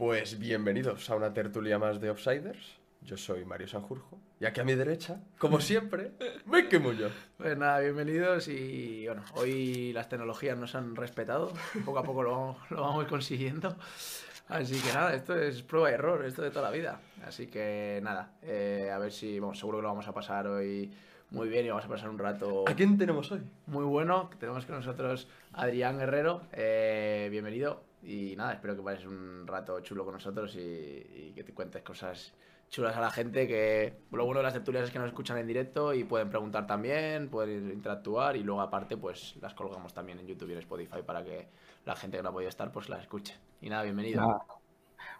Pues bienvenidos a una tertulia más de Offsiders. Yo soy Mario Sanjurjo. Y aquí a mi derecha, como siempre, Mike Muñoz. Pues nada, bienvenidos y bueno, hoy las tecnologías nos han respetado. Poco a poco lo vamos, lo vamos consiguiendo. Así que nada, esto es prueba y error, esto de toda la vida. Así que nada, eh, a ver si, seguro que lo vamos a pasar hoy muy bien y vamos a pasar un rato ¿A quién tenemos hoy? muy bueno. Tenemos con nosotros a Adrián Guerrero, eh, bienvenido. Y nada, espero que pases un rato chulo con nosotros y, y que te cuentes cosas chulas a la gente. Que lo bueno de las tertulias es que nos escuchan en directo y pueden preguntar también, pueden interactuar y luego aparte pues las colgamos también en YouTube y en Spotify para que la gente que no ha podido estar pues las escuche. Y nada, bienvenido.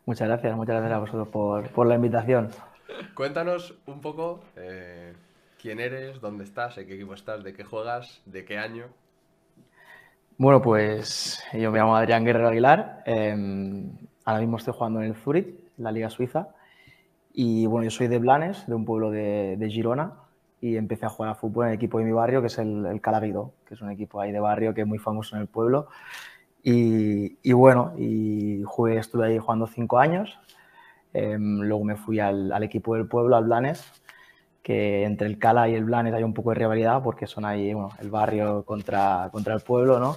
Muchas gracias, muchas gracias a vosotros por, por la invitación. Cuéntanos un poco eh, quién eres, dónde estás, en qué equipo estás, de qué juegas, de qué año. Bueno, pues yo me llamo Adrián Guerrero Aguilar. eh, ahora mismo estoy jugando en el Zurich, la Liga Suiza. Y bueno, yo soy de Blanes, de un pueblo de, Girona. Y empecé a jugar a fútbol en el equipo de mi barrio, que es el, el Calaguido, que es un equipo ahí de barrio que es muy famoso en el pueblo. Y, y bueno, y jugué, estuve ahí jugando cinco años. Eh, luego me fui al, al equipo del pueblo, al Blanes, que entre el Cala y el Blanes hay un poco de rivalidad porque son ahí, bueno, el barrio contra, contra el pueblo, ¿no?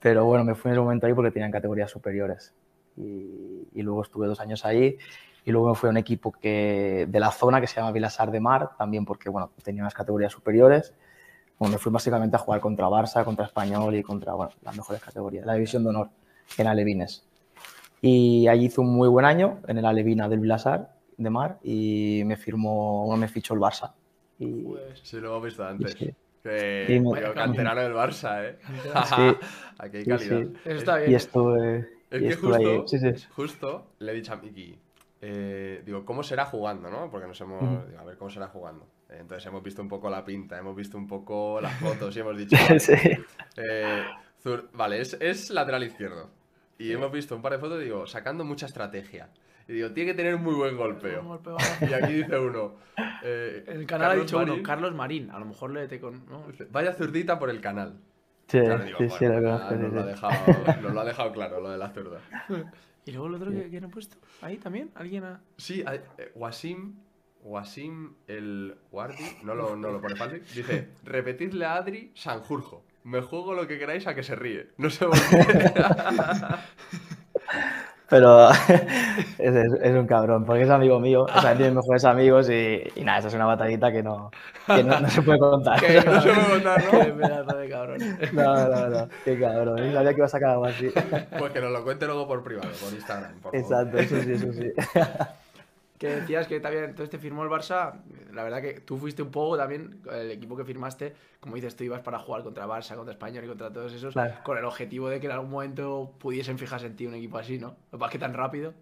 Pero bueno, me fui en ese momento ahí porque tenían categorías superiores. Y, y luego estuve dos años ahí y luego me fui a un equipo que, de la zona que se llama Vilasar de Mar, también porque, bueno, tenía unas categorías superiores. Bueno, me fui básicamente a jugar contra Barça, contra Español y contra, bueno, las mejores categorías, la división de honor en Alevines. Y allí hice un muy buen año en el Alevina del Vilasar de Mar y me firmó, bueno, me fichó el Barça. Y, Pues, Sí, lo hemos visto antes. sí. Que, Sí, me- canterano del Barça, ¿eh? Sí. Aquí hay calidad. sí. eso está y bien. estuve, Es y que estuve ahí. justo, Sí, sí. justo le he dicho a Miki, eh, digo, ¿cómo será jugando, no? Porque nos hemos, digo, a ver, ¿cómo será jugando? Eh, Entonces hemos visto un poco la pinta, hemos visto un poco las fotos y hemos dicho, vale, Sí. eh, zur- vale, es, es lateral izquierdo. Y Sí. hemos visto un par de fotos, digo, sacando mucha estrategia. Y digo, tiene que tener muy buen Un golpeo. golpe bajo. Y aquí dice uno, eh, el canal ha Carlos dicho uno, Marín, Carlos Marín. A lo mejor le te con. ¿no? Vaya zurdita por el canal. Sí, Claro, digo, sí, sí, bueno, lo ya conozco. sí, nos, lo ha sí. dejado, nos lo ha dejado claro, lo de la zurda. ¿Y luego el otro que, que han puesto? ¿Ahí también? ¿Alguien ha.? Sí, a- eh, Wasim, Wasim el Guardi, no lo, no lo pone fácil, dice, repetidle a Adri Sanjurjo. Me juego lo que queráis a que se ríe. No sé por qué. Pero es, es- es un cabrón, porque es amigo mío, o sea, tiene mejores amigos y, y nada, esa es una batallita que no, que no, no se puede contar. Qué No se puede contar, ¿no? Qué pedazo de cabrón. No, no, no, qué cabrón, sabía que iba a sacar algo así. Pues que nos lo cuente luego por privado, por Instagram. Por favor. Exacto, eso sí, eso sí. Que decías que también, entonces te firmó el Barça. La verdad que tú fuiste un poco también, el equipo que firmaste, como dices, tú ibas para jugar contra Barça, contra Español y contra todos esos, Claro. con el objetivo de que en algún momento pudiesen fijarse en ti un equipo así, ¿no? Lo que que tan rápido.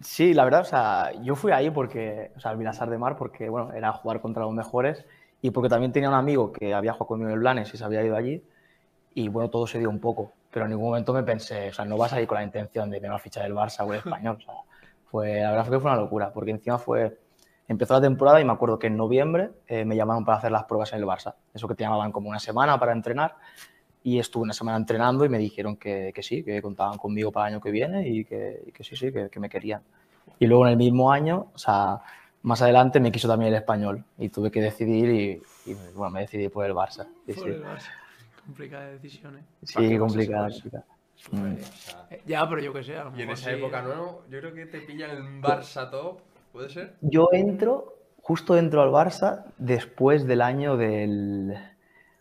Sí, la verdad, o sea, yo fui ahí porque, o sea, al Vilasar de Mar, porque, bueno, era jugar contra los mejores y porque también tenía un amigo que había jugado conmigo en el Blanes y se había ido allí y, bueno, todo se dio un poco, pero en ningún momento me pensé, o sea, no vas a ir con la intención de me va a fichar el Barça o el Español, o sea, fue, la verdad fue que fue una locura, porque encima fue, empezó la temporada y me acuerdo que en noviembre eh, me llamaron para hacer las pruebas en el Barça, eso que te llamaban como una semana para entrenar y estuve una semana entrenando y me dijeron que, que sí, que contaban conmigo para el año que viene y que, y que sí, sí, que, que me querían. Y luego en el mismo año, o sea, más adelante me quiso también el español y tuve que decidir y, y, bueno, me decidí por el Barça. Sí, Por sí, el Barça. Complicada decisión, ¿eh? ¿Para sí complicada, complicada. Eh, Ya, pero yo qué sé, a lo Y en esa sí. época, ¿no? Yo creo que te pillan el Barça top, ¿puede ser? Yo entro, justo entro al Barça después del año del...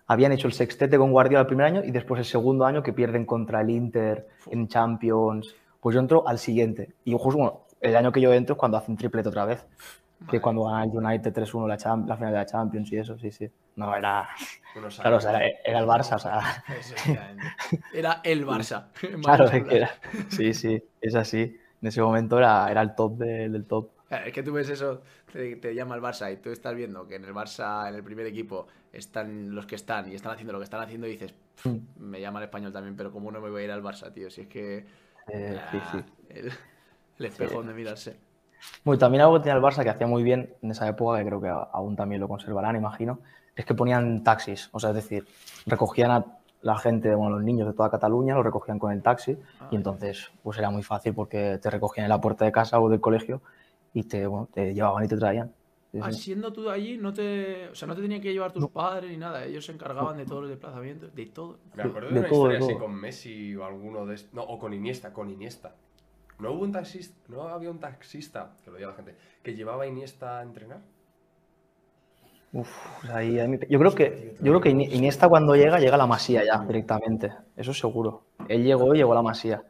Habían hecho el sextete con Guardiola el primer año y después el segundo año que pierden contra el Inter en Champions. Pues yo entro al siguiente. Y justo bueno, el año que yo entro es cuando hacen triplete otra vez. Que Madre. cuando gana el United 3-1 la, Cham- la final de la Champions y eso, sí, sí. No, era... Claro, o años. sea, era, el Barça, o sea... Era el Barça. Claro, es que era... Sí, sí, es así. En ese momento era, era el top de- del top. Es que tú ves eso, te, te llama el Barça y tú estás viendo que en el Barça, en el primer equipo, están los que están y están haciendo lo que están haciendo y dices, Mm. me llama el español también, pero ¿cómo no me voy a ir al Barça, tío? Si es que... Eh, sí, sí. ah, El, el espejo donde mirarse. Bueno, también algo que tenía el Barça que hacía muy bien en esa época, que creo que aún también lo conservarán, imagino, es que ponían taxis. O sea, es decir, recogían a la gente, bueno, los niños de toda Cataluña lo recogían con el taxi Ah, y entonces pues era muy fácil porque te recogían en la puerta de casa o del colegio y te, bueno, te llevaban y te traían. Ah, siendo tú de allí, no te, o sea, no te tenían que llevar tus padres ni nada, ellos se encargaban de todos los desplazamientos, de todo. Me acuerdo de, De una todo, de historia así con Messi o alguno de No, o con Iniesta, con Iniesta. No hubo un taxista, no había un taxista, que lo diga la gente, que llevaba a Iniesta a entrenar. Uf, ahí- ahí yo creo que, yo creo que Ini- Iniesta cuando llega, llega a la Masía ya directamente. Eso seguro. Él llegó y llegó a la Masía.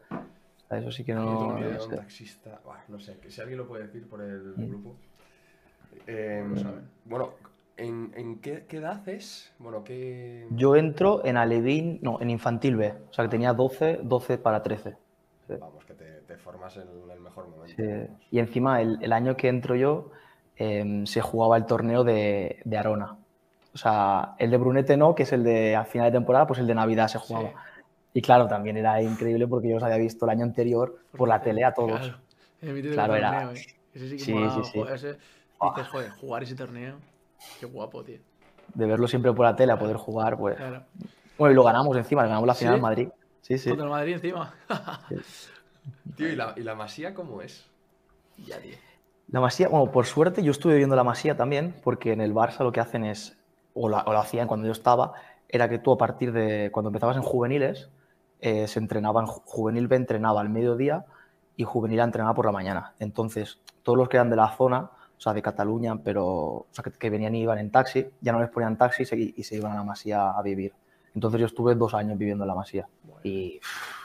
Eso sí que no, no un sé. taxista. Buah, no sé, que si alguien lo puede decir por el Mm. grupo. Eh, No saben. bueno, ¿en, en qué, qué edad es? Bueno, ¿qué. Yo entro en Alevín, no, en Infantil B. O sea que tenía 12, 12 para 13. Sí. Vamos, que te, te formas en el mejor momento. Sí. Y encima, el, el año que entro yo, em, se jugaba el torneo de, de Arona. O sea, el de Brunete no, que es el de a final de temporada, pues el de Navidad se jugaba. Sí. Y claro, también era increíble porque yo los había visto el año anterior por la tele a todos. Claro, Claro, el era- torneo, eh. Ese sí que Sí, molaba, sí, sí. joder, ese- dices, joder, jugar ese torneo, qué guapo, tío. De verlo siempre por la tele a poder jugar, pues. Claro. Bueno, y lo ganamos encima, ganamos la final ¿Sí? en Madrid. Sí, sí. Contra el Madrid encima. Tío, ¿y la, ¿y la masía cómo es? ya, tío. La Masía, bueno, por suerte yo estuve viendo la Masía también, porque en el Barça lo que hacen es, o, la- o lo hacían cuando yo estaba, era que tú a partir de cuando empezabas en juveniles, eh, se entrenaban, ju- juvenil B entrenaba al mediodía y juvenil A entrenaba por la mañana. Entonces, todos los que eran de la zona, o sea, de Cataluña, pero o sea, que, venían y iban en taxi, ya no les ponían taxi y se, y se iban a la Masía a vivir. Entonces yo estuve dos años viviendo en la Masía y,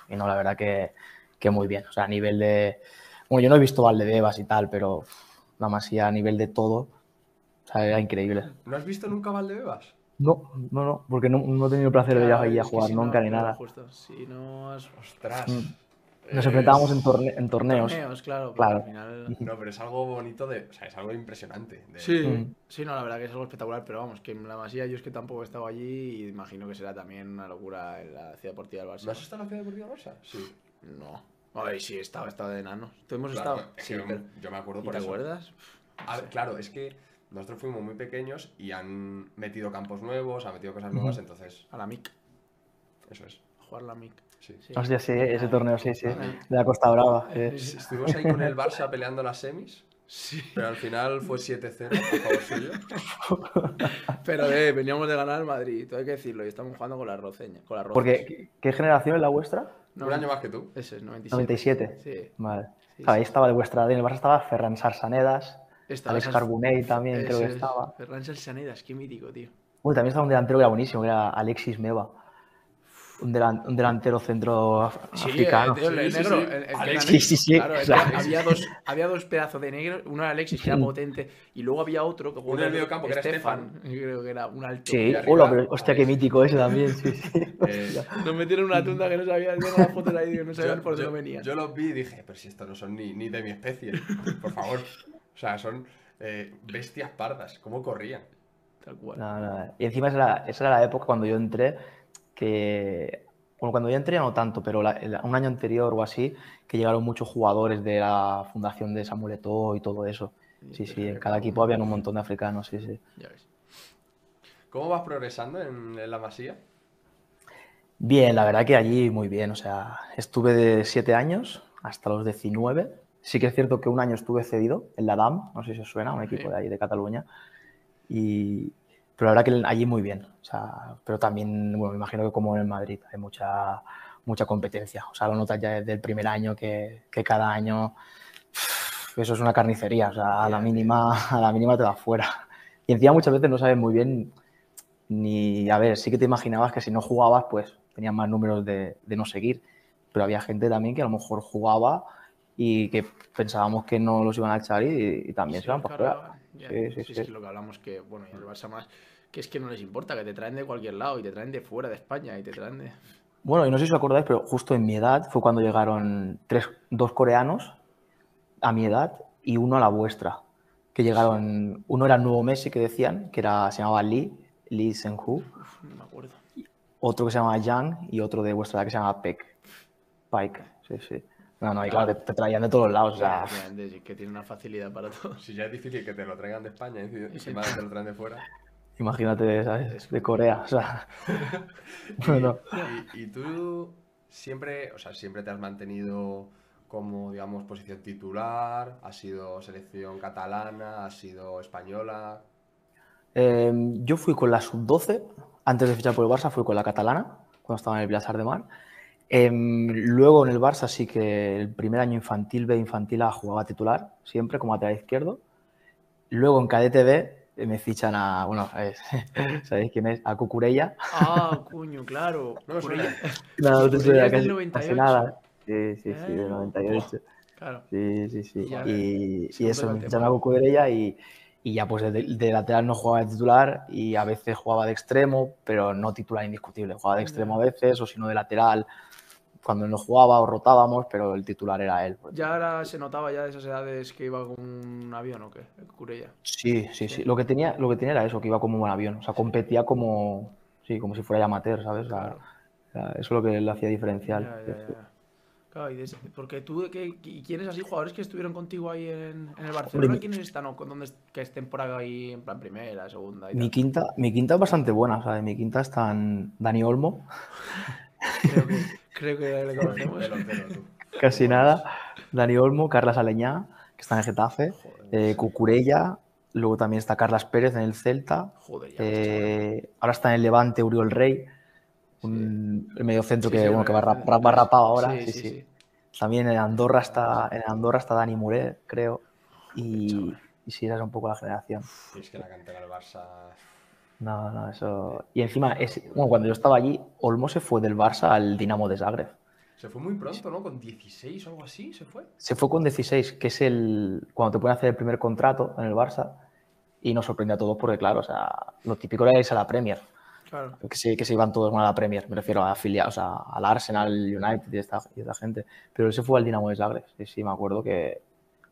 y no, la verdad que, que muy bien. O sea, a nivel de... Bueno, yo no he visto Valdebebas y tal, pero la Masía a nivel de todo, o sea, era increíble. ¿No has visto nunca Valdebebas? No, no, no, porque no, no he tenido el placer de ir a jugar si nunca no, ni nada. Justo, si no has... Ostras. Mm. Nos enfrentábamos en, torne- en torneos. Torneos, claro, Claro. al final... No, pero es algo bonito de. O sea, es algo impresionante. de- Sí, Mm. sí, no, la verdad que es algo espectacular, pero vamos, que en la Masía yo es que tampoco he estado allí y imagino que será también una locura en la ciudad deportiva del Barça. ¿No has estado en la ciudad deportiva Barça? Sí. No. A ver, sí, he estado, he estado de enanos. ¿Tú hemos Claro, estado? es Sí, yo- pero... yo me acuerdo ¿y por ¿Te eso. acuerdas? A ver, claro, es que nosotros fuimos muy pequeños y han metido campos nuevos, han metido cosas nuevas, entonces A la MIC, eso es. a jugar la MIC. Sí. Sí. Hostia, sí, ese torneo, sí, sí. De la Costa Brava. sí. Sí. Estuvimos ahí con el Barça peleando las semis, Sí. pero al final fue 7-0 a favor suyo. Pero eh, veníamos de ganar al Madrid, todo hay que decirlo, y estamos jugando con la roceña, con la. Porque, ¿qué- ¿qué generación es la vuestra? Un año más que tú. Ese es 97. 97. Sí. Vale. Sí, Ahí sí. estaba de vuestra En el Barça estaba Ferran Sarsanedas, Esta- Alex Carbonell también creo que es estaba. Ferran Salsanedas, qué mítico, tío. Uy, también estaba un delantero que era buenísimo, que era Alexis Meva. Un, delan- un delantero centro af- Sí, africano. había, dos, había dos pedazos de negro. Uno era Alexis, que era potente, y luego había otro que Uno en el mediocampo, que era Stefan, Creo que era un alto. Sí, hola, pero hostia, qué Alex. mítico ese también. Sí, sí. Eh, Nos metieron una tunda que no sabía, las fotos ahí, no sabían yo, por dónde venían. yo los vi y dije, pero si estos no son ni, ni de mi especie, por favor. O sea, son eh, bestias pardas, ¿cómo corrían? Tal cual. No, no. Y encima esa era, esa era la época cuando yo entré, que... Bueno, cuando yo entré ya no tanto, pero la- un año anterior o así, que llegaron muchos jugadores de la fundación de Samuel Eto'o y todo eso. Sí, sí, en cada equipo habían un montón de africanos, sí, sí. Ya ves. ¿Cómo vas progresando en, en la masía? Bien, la verdad que allí muy bien. O sea, estuve de 7 años hasta los 19. Sí que es cierto que un año estuve cedido en la DAM, no sé si os suena, un equipo Sí. de ahí de Cataluña. Y, pero la verdad que allí muy bien. O sea, pero también, bueno, me imagino que como en el Madrid hay mucha, mucha competencia. O sea, lo notas ya desde el primer año que, que cada año eso es una carnicería. O sea, a la mínima, a la mínima te vas fuera. Y encima muchas veces no sabes muy bien ni, a ver, sí que te imaginabas que si no jugabas, pues tenías más números de, de no seguir. Pero había gente también que a lo mejor jugaba y que pensábamos que no los iban a echar y, y también Sí, se iban para claro, ya, Sí, sí, sí, es que lo que hablamos que, bueno, y el Barça más, que es que no les importa, que te traen de cualquier lado y te traen de fuera de España y te traen de... Bueno, y no sé si os acordáis, pero justo en mi edad fue cuando llegaron tres, dos coreanos a mi edad y uno a la vuestra. Que llegaron, uno era el nuevo Messi que decían, que era, se llamaba Lee, Lee Sen-hu, no me acuerdo. otro que se llama Yang y otro de vuestra edad que se llama Peck. Pike, sí, sí. No, no, y claro, te, te traían de todos lados, o sea, sí, que tiene una facilidad para todo. Si ya es difícil que te lo traigan de España y encima te lo traen de fuera. Imagínate, ¿sabes? De Corea, o sea. Y, bueno, y- y tú siempre, o sea, siempre te has mantenido como, digamos, posición titular, has sido selección catalana, has sido española. eh, yo fui con la sub-12, antes de fichar por el Barça, fui con la catalana, cuando estaba en el Vilasar de Mar. Em, luego en el Barça sí que el primer año infantil B, infantil A jugaba titular, siempre como lateral izquierdo. Luego en cadete B eh, me fichan a, bueno, eh, ¿sabéis quién es? A Cucurella. Ah, coño, claro. No. No, no te Cucurella suena es del casi- 98. casi nada. Sí, sí, sí, del Ah, 98. Claro. Sí, sí, sí. Y Y, y eso, me fichan a Cucurella y, y ya pues de, de lateral no jugaba de titular y a veces jugaba de extremo, pero no titular indiscutible. Jugaba de extremo a veces o si no de lateral cuando no jugaba o rotábamos, pero el titular era él. Ya ahora se notaba ya de esas edades que iba con un avión o qué, el Curella. Sí, sí, sí. Lo que tenía, lo que tenía era eso, que iba como un avión. O sea, competía como, sí, como si fuera ya amateur, ¿sabes? O sea, Claro. o sea, eso es lo que le hacía diferencial. Ya, ya, ya. Claro, y des- porque tú, ¿qué, ¿y quiénes así jugadores que estuvieron contigo ahí en, en el Barcelona? mi- ¿Quiénes están o con dónde es- que estén por ahí en plan primera, segunda y Mi tal? quinta, mi quinta es bastante buena, ¿sabes? Mi quinta están Dani Olmo, Creo que, creo que le conocemos. Delantero, tú. casi nada. Dani Olmo, Carlas Aleñá, que está en el Getafe, eh, Cucurella, luego también está Carlas Pérez en el Celta, Joder, ya eh, ahora está en el Levante Uriol Rey, un, el mediocentro Sí, que, sí, bueno, que va, va rapado ahora. sí, sí, sí, sí. sí. También en Andorra está, en Andorra está Dani Muret, creo. Y, y sí, esa es un poco la generación. Y es que la cantera del Barça. No, no, eso. Y encima, es, bueno, cuando yo estaba allí, Olmo se fue del Barça al Dinamo de Zagreb. Se fue muy pronto, ¿no? Con 16 o algo así, se fue. Se fue con 16, que es el cuando te pueden hacer el primer contrato en el Barça. Y nos sorprendió a todos porque, claro, o sea, lo típico era irse a la Premier. Claro. Que se, que se iban todos a la Premier, me refiero a afiliados, a, al Arsenal, United y esta, y esta gente. Pero él se fue al Dinamo de Zagreb. Sí, sí, me acuerdo que.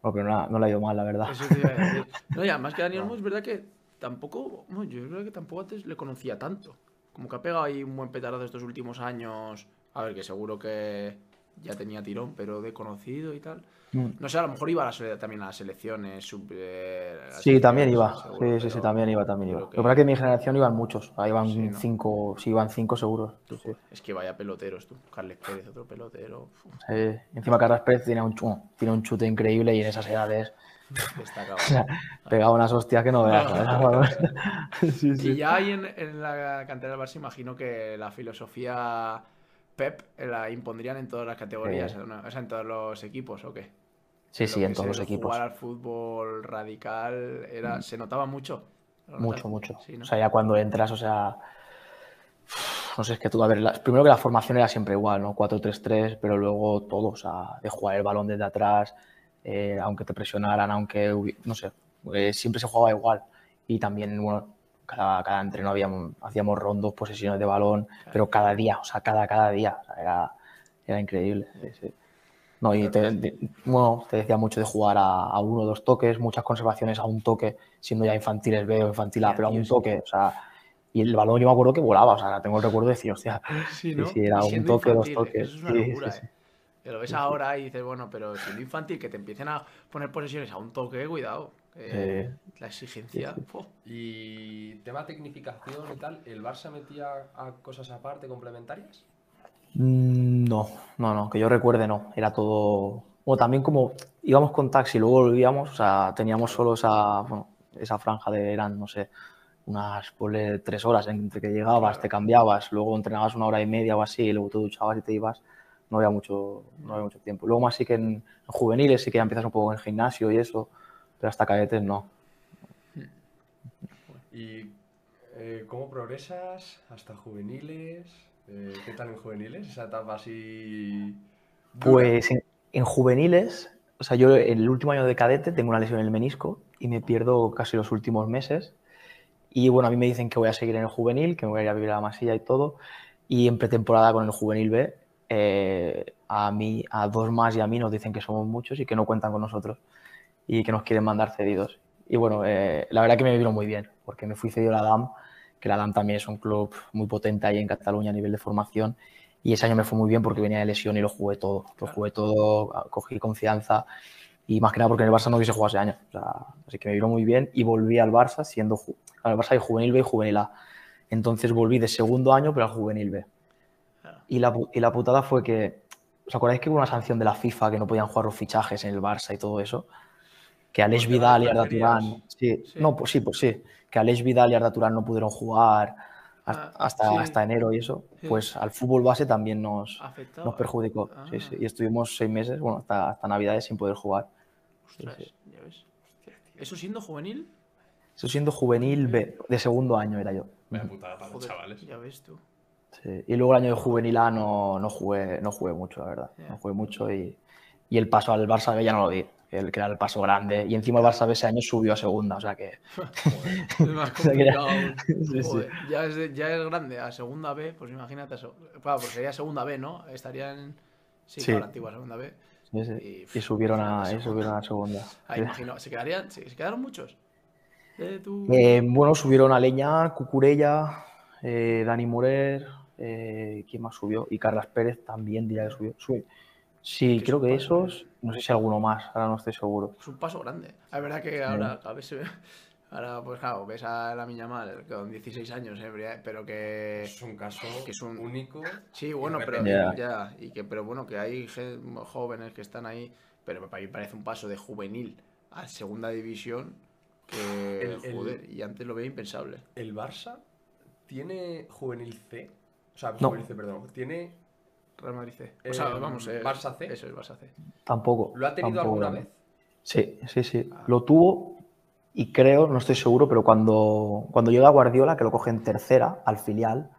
Bueno, pero no, no le ha ido mal, la verdad. Eso decir. No, y además que Dani Olmo es verdad que tampoco, bueno, yo creo que tampoco antes le conocía tanto. Como que ha pegado ahí un buen petardo estos últimos años. A ver, que seguro que ya tenía tirón, pero de conocido y tal. Mm. No sé, a lo mejor iba a la también a las selecciones. sub- eh, a las Sí, también iba. seguro, Sí, sí, sí, también iba, también iba. Lo que pasa es que en mi generación iban muchos. Sea, iban Sí, ¿no? cinco, sí, iban cinco seguros. Sí, sí. Es que vaya peloteros tú. Carles Pérez, otro pelotero. Encima Carlos Pérez tiene un, tiene un chute increíble y en esas edades destacado. o sea, pegaba unas hostias que no veas. sí, Y ya ahí en, en la cantera del Barça imagino que la filosofía Pep la impondrían en todas las categorías, o sea, en todos los equipos, ¿o qué? Sí, Lo sí, en todos los equipos. Jugar al fútbol radical era, se notaba mucho. ¿Lo Mucho, mucho. O sea, ya cuando entras, o sea. No sé, es que tú, a ver, la- primero que la formación era siempre igual, ¿no? 4-3-3, pero luego todo, o sea, de jugar el balón desde atrás, eh, aunque te presionaran, aunque, no sé, eh, siempre se jugaba igual. Y también, bueno, cada, cada entreno habíamos, hacíamos rondos, posesiones de balón, pero cada día, o sea, cada, cada día, o sea, era, era increíble. sí. No, y te, de- bueno, te decía mucho de jugar a, a uno o dos toques, muchas conservaciones a un toque, siendo ya infantiles B o infantil A, pero a un toque, o sea, y el balón yo me acuerdo que volaba, o sea, tengo el recuerdo de decir, hostia, Sí, ¿no? sí, era un toque, dos infantil, toques. Eso es una locura, sí. ¿eh? Que lo ves ahora y dices, bueno, pero siendo infantil, que te empiecen a poner posesiones a un toque, cuidado. La exigencia. Y tema tecnificación y tal, ¿el Barça metía a cosas aparte, complementarias? Mm, No, no, no, que yo recuerde no, era todo... Bueno, también como íbamos con taxi y luego volvíamos, o sea, teníamos solo esa, bueno, esa franja de, eran, no sé, unas, ponle tres horas entre que llegabas, te cambiabas, luego entrenabas una hora y media o así, y luego te duchabas y te ibas, no había mucho, no había mucho tiempo. Luego más sí que en, en juveniles sí que ya empiezas un poco en el gimnasio y eso, pero hasta cadetes no. ¿Y eh, cómo progresas hasta juveniles? Eh, ¿Qué tal en juveniles? Esa etapa así... Pues en, en juveniles, o sea, yo en el último año de cadete tengo una lesión en el menisco y me pierdo casi los últimos meses. Y bueno, a mí me dicen que voy a seguir en el juvenil, que me voy a ir a vivir a la masilla y todo. Y en pretemporada con el juvenil B, eh, a mí, a dos más y a mí nos dicen que somos muchos y que no cuentan con nosotros y que nos quieren mandar cedidos. Y bueno, eh, la verdad que me vino muy bien, porque me fui cedido a la DAM, que la DAM también es un club muy potente ahí en Cataluña a nivel de formación. Y ese año me fue muy bien porque venía de lesión y lo jugué todo. Lo jugué todo, cogí confianza Y más que nada porque en el Barça no hubiese jugado ese año. Así que me vino muy bien y volví al Barça siendo. Al Barça hay juvenil B y juvenil A. Entonces volví de segundo año, pero al juvenil B. Y la, y la putada fue que. ¿Os acordáis que hubo una sanción de la FIFA que no podían jugar los fichajes en el Barça y todo eso? Que tema Vidal y Arda. Turán. Sí, Sí. no, pues sí, pues sí. Que Aleix Vidal y Arda Turán no pudieron jugar hasta, Ah, hasta, sí. hasta enero y eso. Sí. Pues al fútbol base también nos, Afectado. nos perjudicó. Ah. sí. Y estuvimos seis meses, bueno, hasta, hasta Navidades sin poder jugar. Ostras, sí. ya ves. Eso siendo juvenil. Eso siendo juvenil B, de segundo año era yo. Vaya putada para los chavales. ya ves tú. Sí. Y luego el año de juvenil A no, no, jugué, no jugué mucho, la verdad. No jugué mucho y, y el paso al Barça B ya no lo di, el que era el paso grande. Y encima el Barça B ese año subió a segunda, o sea que... Es más complicado. sí. Ya, es, de- ya es grande, a segunda B, pues imagínate eso. Claro, pues sería segunda B, ¿no? Estarían. Sí, Sí. la antigua segunda B. Y, Y subieron a, y subieron a segunda. Ah, imagino, ¿se quedarían? ¿Se, se quedaron muchos? Eh, bueno, subieron a Leña, Cucurella, eh, Dani Morer, eh, ¿quién más subió? Y Carlas Pérez también diría que subió. Sube. Sí, creo que esos, no sé si alguno más, ahora no estoy seguro. Es un paso grande. Es verdad que ahora a veces. Ahora, pues claro, ves a la miña mal con 16 años, eh, pero que. Es un caso Que es un- único. Sí, bueno, pero Ya. ya, y que, pero bueno, que hay jóvenes que están ahí, pero para mí parece un paso de juvenil a segunda división que El- el- joder, y antes lo veía impensable. ¿El Barça tiene juvenil C? O sea, No. C, perdón. ¿Tiene, Real Madrid C. Eh, O sea, vamos, eh, Barça C. Eso es Barça C. Tampoco. ¿Lo ha tenido tampoco. alguna vez? Sí, sí, sí. Ah. Lo tuvo y creo, no estoy seguro, pero cuando, cuando llega Guardiola, que lo coge en tercera, al filial,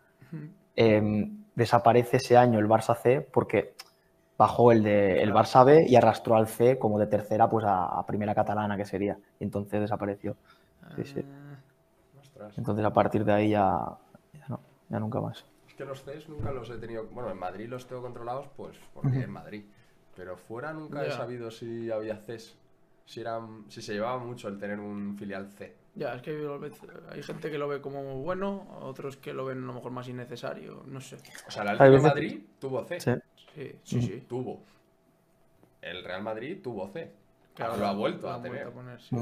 eh, desaparece ese año el Barça C porque bajó el de el. Barça B y arrastró al C como de tercera pues a, a primera catalana que sería. Y entonces desapareció. Sí, sí. Ah. Entonces a partir de ahí ya, ya no, ya nunca más. Es que los Cs nunca los he tenido. Bueno, en Madrid los tengo controlados, pues porque en Madrid. Pero fuera nunca he sabido si había Cs. Si, eran, si se llevaba mucho el tener un filial C. Ya, es que hay gente que lo ve como bueno, otros que lo ven a lo mejor más innecesario, no sé. O sea, de veces- Madrid tuvo C. Sí. Sí, sí. Tuvo. El Real Madrid tuvo C. Claro, lo ha vuelto lo a tener. poner, sí.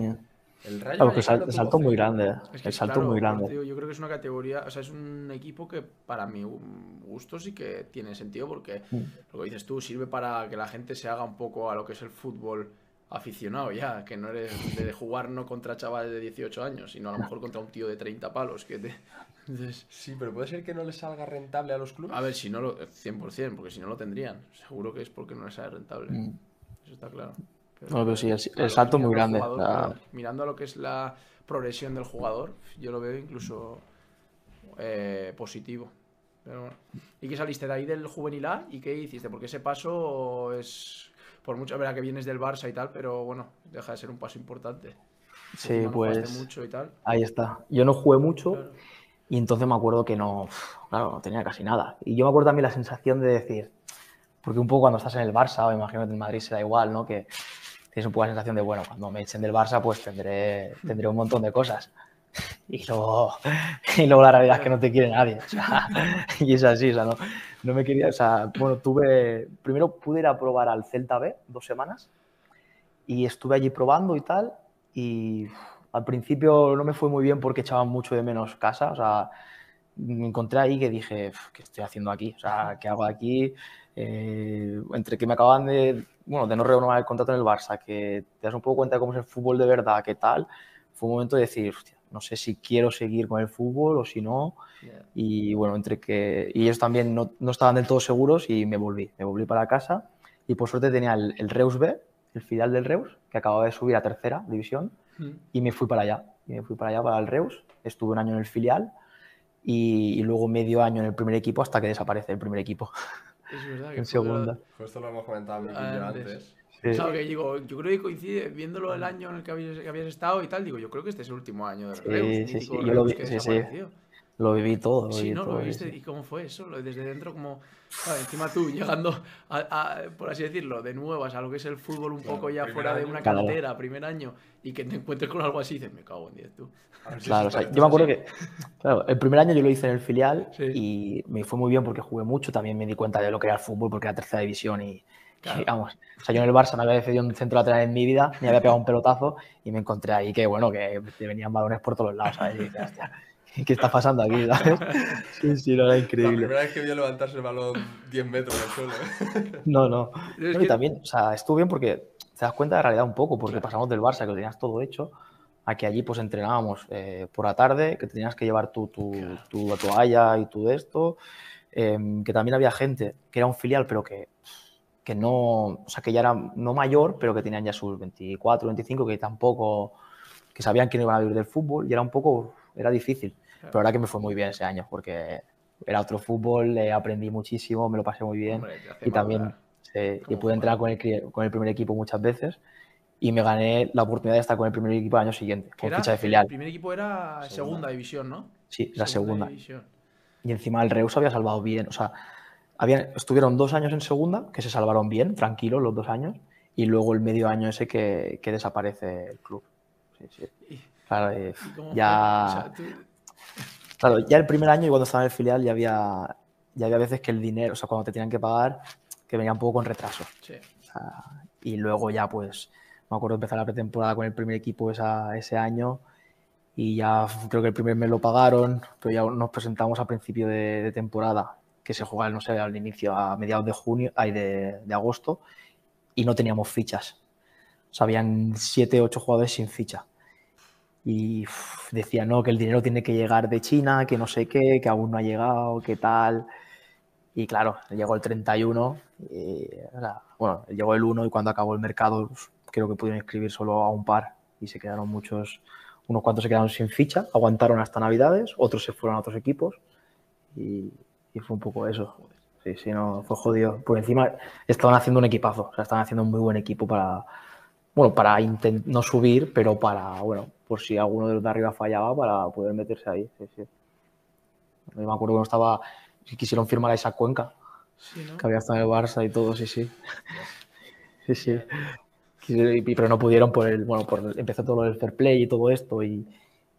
El Rayo Claro, que salto, el salto muy grande. Es que el salto claro, muy grande. digo, yo creo que es una categoría, o sea, es un equipo que para mi gusto sí que tiene sentido porque Mm. lo que dices tú sirve para que la gente se haga un poco a lo que es el fútbol aficionado ya, que no eres de jugar no contra chavales de 18 años, sino a lo mejor contra un tío de 30 palos que te... Entonces, Sí, pero puede ser que no les salga rentable a los clubes. a ver, si no lo... 100%, porque si no lo tendrían. Seguro que es porque no les sale rentable. Mm. Eso está claro. No, pero sí, el- el salto muy grande, jugador, mirando a lo que es la progresión del jugador, yo lo veo incluso eh, positivo. Pero bueno. ¿Y qué saliste de ahí del juvenil A? ¿Y qué hiciste? Porque ese paso es. Por mucho, verdad que vienes del Barça y tal, pero bueno, deja de ser un paso importante. Sí, no pues mucho y tal. ahí está. Yo no jugué mucho. Claro. Y entonces me acuerdo que no, claro, no tenía casi nada. Y yo me acuerdo también la sensación de decir, porque un poco cuando estás en el Barça, o imagino que en Madrid será igual, ¿no? Que tienes un poco la sensación de, bueno, cuando me echen del Barça, pues tendré, tendré un montón de cosas. Y luego, y luego la realidad es que no te quiere nadie. o sea, y es así, o sea, no, no me quería, o sea, bueno, tuve, primero pude ir a probar al Celta B dos semanas y estuve allí probando y tal. Y al principio no me fue muy bien porque echaba mucho de menos casa. O sea, me encontré ahí que dije, "Uf, ¿qué estoy haciendo aquí? O sea, ¿qué hago aquí? Eh, entre que me acaban de, bueno, de no renovar el contrato en el Barça, que te das un poco cuenta de cómo es el fútbol de verdad, qué tal, fue un momento de decir, "Hostia, no sé si quiero seguir con el fútbol o si no. Ya. Y bueno, entre que. Y ellos también no, no estaban del todo seguros y me volví. Me volví para casa y por suerte tenía el, el Reus B, el filial del Reus, que acababa de subir a tercera división Mm. y me fui para allá. Y me fui para allá, para el Reus. Estuve un año en el filial y, y luego medio año en el primer equipo hasta que desaparece el primer equipo Es verdad que en segunda. Justo lo hemos comentado Miki yo Antes. antes. Sí. Claro, que digo, yo creo que coincide, viéndolo el año en el que habías, que habías estado y tal, digo, yo creo que este es el último año Sí, Reus, sí, mítico sí, yo Reus lo vi- que sí, sí. Lo viví todo. Lo Sí, viví ¿no? todo, ¿Lo viste? sí. ¿Y cómo fue eso? Desde dentro, como, claro, encima tú llegando, a, a- por así decirlo, de nuevas a lo que es el fútbol un Claro, poco ya fuera de año. una Claro. cantera, primer año, y que te encuentres con algo así, dices, me cago en 10 tú. Si Claro, o sea, yo me acuerdo así. que claro, el primer año yo lo hice en el filial Sí. y me fue muy bien porque jugué mucho, también me di cuenta de lo que era el fútbol porque era tercera división y, Sí, vamos. O sea, yo en el Barça no había defendido un centro lateral en mi vida, ni había pegado un pelotazo y me encontré ahí que, bueno, que te venían balones por todos lados, ¿sabes? Y dije, hostia, ¿qué está pasando aquí, sabes? Sí, sí, no, era La increíble. primera vez que vio levantarse el balón 10 metros del suelo. ¿eh? No, no. Es No, que- Y también, o sea, estuvo bien porque te das cuenta de la realidad un poco, porque pasamos del Barça, que lo tenías todo hecho, a que allí pues entrenábamos eh, por la tarde, que tenías que llevar tu, tu, tu toalla y tu de esto, em, que también había gente que era un filial, pero que, que no, o sea, que ya era no mayor, pero que tenían ya sus 24, 25, que tampoco, que sabían que no iban a vivir del fútbol y era un poco, era difícil. Pero la verdad que me fue muy bien ese año, porque era otro fútbol, eh, aprendí muchísimo, me lo pasé muy bien. Hombre, Y también sí, y pude entrar con el, con el primer equipo muchas veces y me gané la oportunidad de estar con el primer equipo el año siguiente, con era- ficha de El filial. primer equipo era segunda, Segunda. división, ¿no? Sí, la segunda. división. Y encima el Reus había salvado bien. O sea, habían, estuvieron dos años en segunda, que se salvaron bien, tranquilos los dos años, y luego el medio año ese que, que desaparece el club. Sí, sí. Claro, eh, y cómo ya, fue? O sea, tú- claro, ya el primer año y cuando estaba en el filial ya había, ya había veces que el dinero, o sea, cuando te tenían que pagar, que venía un poco con retraso. sí. O sea, y luego ya, pues, me acuerdo empezar la pretemporada con el primer equipo esa- ese año y ya creo que el primer mes lo pagaron, pero ya nos presentamos a principio de, de temporada, que se juega, no sé, al inicio, a mediados de junio, ay, de, de agosto, y no teníamos fichas. O sea, habían siete, ocho jugadores sin ficha. Y uf, decían, no, que el dinero tiene que llegar de China, que no sé qué, que aún no ha llegado, que tal. Y claro, llegó el 31, y, bueno, llegó el 1 y cuando acabó el mercado creo que pudieron inscribir solo a un par y se quedaron muchos, unos cuantos se quedaron sin ficha, aguantaron hasta Navidades, otros se fueron a otros equipos y, y fue un poco eso. Sí, sí, no, fue jodido. Por encima estaban haciendo un equipazo, o sea, estaban haciendo un muy buen equipo para, bueno, para no subir, pero para, bueno, por si alguno de los de arriba fallaba, para poder meterse ahí. Sí, sí. Yo me acuerdo cuando estaba, quisieron firmar a esa Cuenca, Sí, ¿no? que había estado en el Barça y todo, sí, sí. Sí, sí. Pero no pudieron por el, bueno, por empezó todo lo del fair play y todo esto y,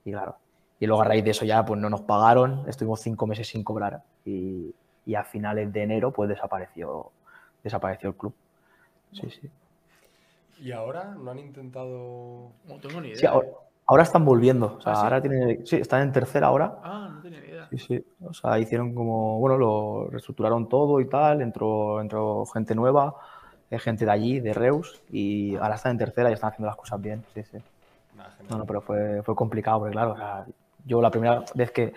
y claro. Y luego a raíz de eso ya pues no nos pagaron, estuvimos cinco meses sin cobrar y, y a finales de enero pues desapareció, desapareció el club. Sí, sí. ¿Y ahora no han intentado...? No tengo ni idea. Sí, ahora, ahora están volviendo, o sea, ¿Ah, sí? ahora tienen, sí, están en tercera ahora. Ah, no tenía ni idea. Sí, sí. O sea, hicieron como, bueno, lo reestructuraron todo y tal, entró, entró gente nueva, eh, gente de allí, de Reus, y ahora están en tercera y están haciendo las cosas bien. Sí, sí. Nah, genial. No, no, pero fue, fue complicado, porque claro, o sea, yo la primera vez que,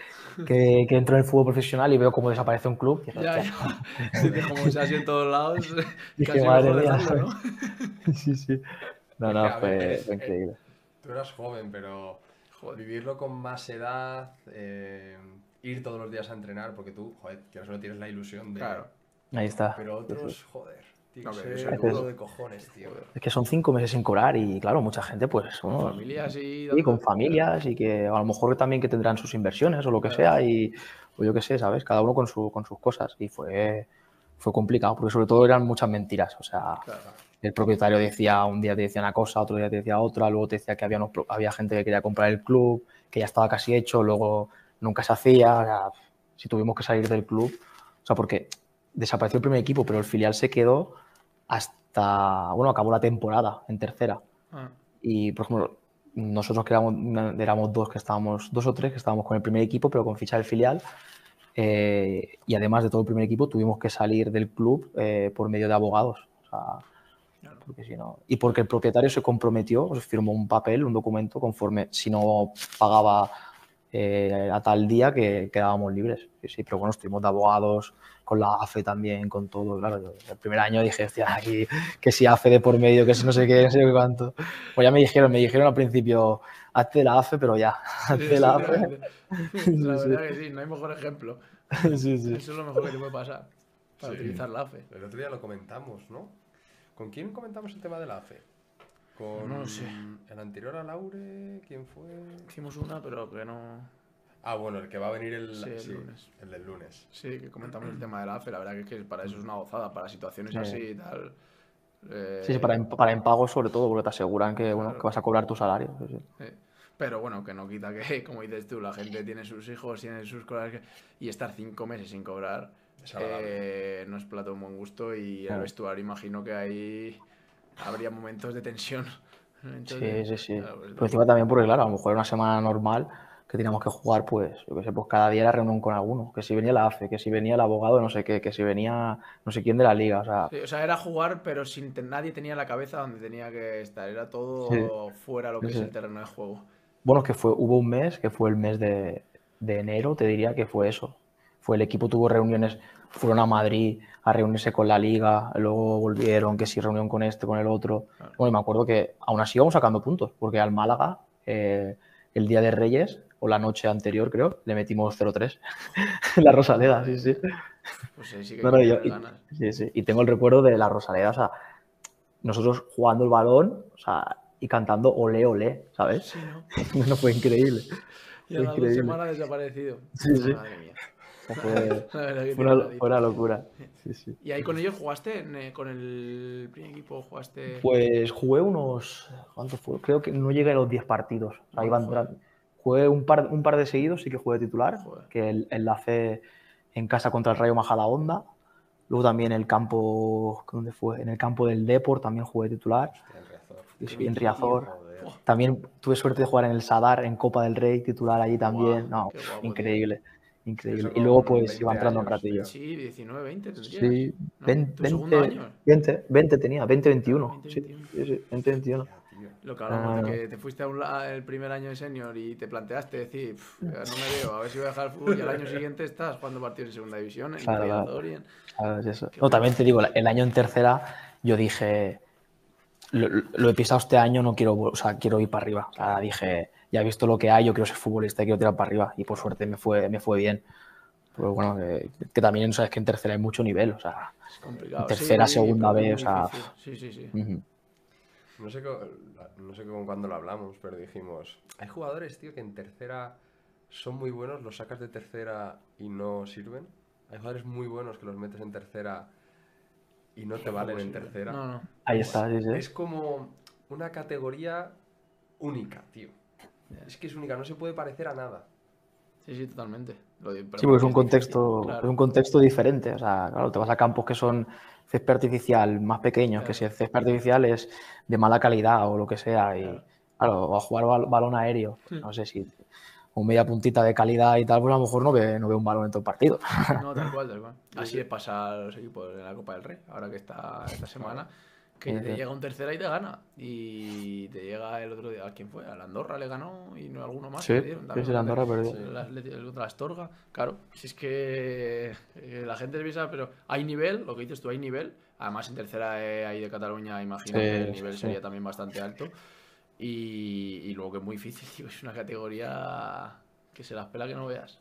que, que entro en el fútbol profesional y veo cómo desaparece un club, dije, Ya, ya. Como se hace en todos lados, Dije, casi "Madre mejor mía". dejarlo, ¿no? sí, sí. No, no, fue, fue eh, increíble. Tú eras joven, pero Joder. vivirlo con más edad, eh, ir todos los días a entrenar, porque tú, joder, que solo tienes la ilusión de... Claro. Ahí está. Pero otros, joder, No, eso es duro duro. de cojones, tío. Es que son cinco meses sin cobrar y claro, mucha gente pues... Con bueno, familias y... Sí, con familias y que a lo mejor también que tendrán sus inversiones o lo que sea y o yo qué sé, ¿sabes? Cada uno con, su, con sus cosas y fue, fue complicado porque sobre todo eran muchas mentiras, o sea, Claro. el propietario decía, un día te decía una cosa, otro día te decía otra, luego te decía que había, unos había gente que quería comprar el club, que ya estaba casi hecho, luego nunca se hacía, o sea, si tuvimos que salir del club, o sea, porque desapareció el primer equipo, pero el filial se quedó hasta, bueno, acabó la temporada en tercera. Ah, Y, por ejemplo, nosotros que éramos, éramos dos que estábamos, dos o tres que estábamos con el primer equipo, pero con ficha del filial. eh, y además de todo el primer equipo, tuvimos que salir del club eh, por medio de abogados. O sea, porque si no, y porque el propietario se comprometió, firmó un papel, un documento conforme si no pagaba eh, a tal día que quedábamos libres. Sí, sí, pero bueno, estuvimos de abogados, con la AFE también, con todo. Claro, yo el primer año dije, hostia, aquí que si AFE de por medio, que si no sé qué, no sé qué cuánto. Pues ya me dijeron, me dijeron al principio, hazte la AFE, pero ya, hazte la AFE. La Sí, verdad que sí, no hay mejor ejemplo. Sí, sí. Eso es lo mejor que te puede pasar para Sí. utilizar la AFE. El otro día lo comentamos, ¿no? ¿Con quién comentamos el tema de la AFE? Con No lo sé. el anterior a Laure, ¿quién fue? Hicimos una, pero que no. Ah, bueno, el que va a venir el, Sí, el lunes. el del lunes. Sí, que comentamos el tema de la AFE. La verdad que, es que para eso es una gozada, para situaciones Sí. así y tal. Eh, Sí, sí, para, para impagos sobre todo, porque te aseguran que, bueno, Claro. que vas a cobrar tu salario. sí, sí. Pero bueno, que no quita que, como dices tú, la gente tiene sus hijos, tiene sus cosas que- y estar cinco meses sin cobrar, Es eh, no es plato de buen gusto y el vestuario imagino que ahí habría momentos de tensión. Sí, sí, sí. claro, pues, Pero encima también porque, claro, a lo mejor una semana normal que teníamos que jugar, pues, yo qué sé, pues cada día era reunión con alguno. Que si venía la AFE, que si venía el abogado, no sé qué, que si venía no sé quién de la liga. O sea, Sí, o sea, era jugar, pero sin nadie tenía la cabeza donde tenía que estar. Era todo Sí. fuera lo que Sí, es el terreno de juego. bueno, es que fue, hubo un mes, que fue el mes de, de enero, te diría que fue eso. Fue el equipo tuvo reuniones, fueron a Madrid a reunirse con la liga, luego volvieron, que si reunión con este, con el otro. Claro. Bueno, y me acuerdo que aún así íbamos sacando puntos, porque al Málaga, eh, el día de Reyes, o la noche anterior, creo, le metimos 0-3 en la Rosaleda, sí, sí. Pues ahí sí que No, yo- y, sí, sí. Y tengo el recuerdo de la Rosaleda, o sea, nosotros jugando el balón, o sea, y cantando olé, olé, ¿sabes? Sí, ¿no? No fue increíble. Y a dos increíble. semanas desaparecido. Sí, sí. Madre mía. Fue, La una, una locura. Sí, sí. ¿Y ahí con ellos jugaste? en, eh, ¿Con el primer equipo jugaste? Pues jugué unos. ¿Cuánto fue? Creo que no llegué a los 10 partidos. O sea, iban. Jugué un par, un par de seguidos, sí que jugué titular. Joder. Que el, enlace en casa contra el Rayo Majadahonda. Luego también el campo. ¿Dónde fue? En el campo del Deport también jugué titular. Hostia, en Riazor. Joder. También tuve suerte de jugar en el Sadar, en Copa del Rey, titular allí también. Guau, no, guapo, tío. increíble. Increíble. Eso Y luego pues 20 iba entrando un años, ratillo. tío. Sí, 19, 20 tendrías. Sí, ¿no? 20, ¿Tu segundo 20, año? 20, 20 tenía, 20, 21. 20, Sí, 21. sí, sí, 20, 21. Lo que hablamos de Ah. que te fuiste a un la- el primer año de senior y te planteaste decir, "Pf, no me veo, a ver si voy a dejar el fútbol y al año siguiente estás jugando partidos en segunda división, en Claro, claro. Valladolid, en- ¿Sabes? Eso. Qué No, también te digo, el año en tercera, yo dije, lo, lo he pisado este año, no quiero, o sea, quiero ir para arriba. O sea, dije, ya he visto lo que hay, yo quiero ser futbolista y quiero tirar para arriba. Y por suerte me fue, me fue bien. Pero bueno, que, que también sabes que en tercera hay mucho nivel, o sea, Es complicado. Tercera, Sí, segunda B, o sea. Sí, sí, sí. No sé, no sé con cuándo lo hablamos, pero dijimos, hay jugadores, tío, que en tercera son muy buenos, los sacas de tercera y no sirven. Hay jugadores muy buenos que los metes en tercera y no te valen en tercera. No, no. ahí está, sí, sí. Es como una categoría única, tío. Es que es única, no se puede parecer a nada. Sí, sí, totalmente. Lo pero Sí, porque es un contexto, claro. es un contexto diferente. O sea, claro, te vas a campos que son césped artificial más pequeños, que Claro. si el césped artificial es de mala calidad o lo que sea. Y Claro. claro, a jugar bal- balón aéreo, Hmm. no sé si o media puntita de calidad y tal, pues a lo mejor no ve, no ve un balón en todo el partido. No, tal cual, tal cual. Así les pasa a los equipos de la Copa del Rey, ahora que está esta semana, que te llega un tercera y te gana. Y te llega el otro día, ¿a quién fue? A la Andorra le ganó y no alguno más. Sí, perdieron sí, la Andorra perdió. La Astorga, claro. Si es que eh, la gente piensa, pero hay nivel, lo que dices tú, hay nivel. Además, en tercera eh, ahí de Cataluña, imagino Sí, que el nivel sí. sería también bastante alto. Y, y luego que es muy difícil, tío, es una categoría que se las pela que no veas.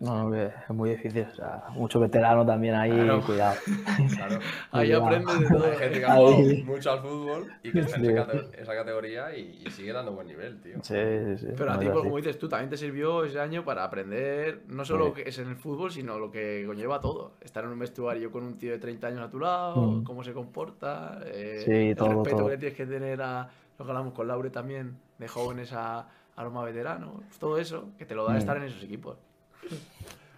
No, que es muy difícil. O sea, mucho veterano también ahí, Claro. cuidado. Claro. Ahí aprendes de todo. Hay gente que ha Ahí. jugado mucho al fútbol y que está en Sí. esa, cate- esa categoría y, y sigue dando buen nivel, tío. Sí, sí, sí. Pero a ti, es pues, como dices tú, también te sirvió ese año para aprender no solo Sí. lo que es en el fútbol, sino lo que conlleva todo. Estar en un vestuario con un tío de 30 años a tu lado, Mm. cómo se comporta, eh, Sí, el todo, respeto todo. que tienes que tener a lo que hablamos con Laure también, de jóvenes a, a los más veteranos, todo eso, que te lo da Mm. estar en esos equipos.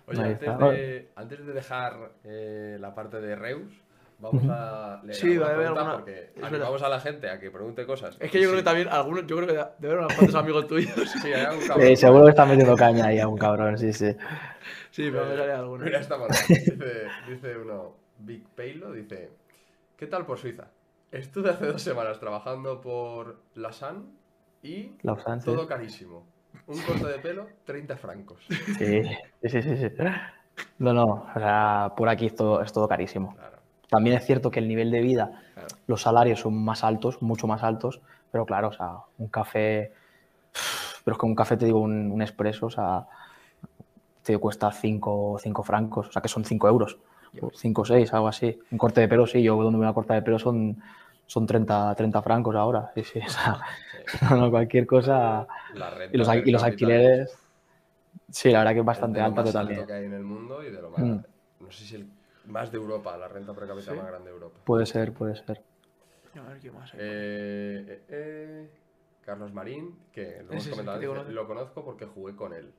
Oye, antes de, antes de dejar eh, la parte de Reus, vamos a leer Sí, alguna va a haber alguna- porque es animamos a la gente a que pregunte cosas. Es que yo Sí, creo que también, algunos, yo creo que debe haber unos cuantos amigos tuyos. Sí, hay algún seguro que está metiendo caña ahí a un cabrón, sí, sí. Sí, pero me sale alguno. Mira esta manera. Dice, dice uno, Big Paylo, dice, ¿qué tal por Suiza? Estuve hace dos semanas trabajando por la San y Lausanne, sí. todo carísimo. Un corte de pelo, 30 francos. Sí, sí, sí, sí, sí. No, no, o sea, por aquí es todo, es todo carísimo. Claro. También es cierto que el nivel de vida, Claro. los salarios son más altos, mucho más altos, pero claro, o sea, un café, pero es que un café, te digo, un, un expreso, o sea, te cuesta 5 francos, o sea, que son 5 euros, 5 o 6, algo así. Un corte de pelo, sí, yo donde me voy a cortar de pelo son, son 30, 30 francos ahora, sí, sí, o sea, no, no, cualquier cosa. La renta Y los, y los alquileres, sí, la verdad que es bastante alta, más pero alto también. que hay en el mundo y de lo más, Mm. no sé si el más de Europa, la renta per cápita ¿Sí? más grande de Europa. Puede ser, puede ser. A ver qué más hay. Eh, eh, eh, Carlos Marín, que lo hemos comentado, dice, lo conozco porque jugué con él.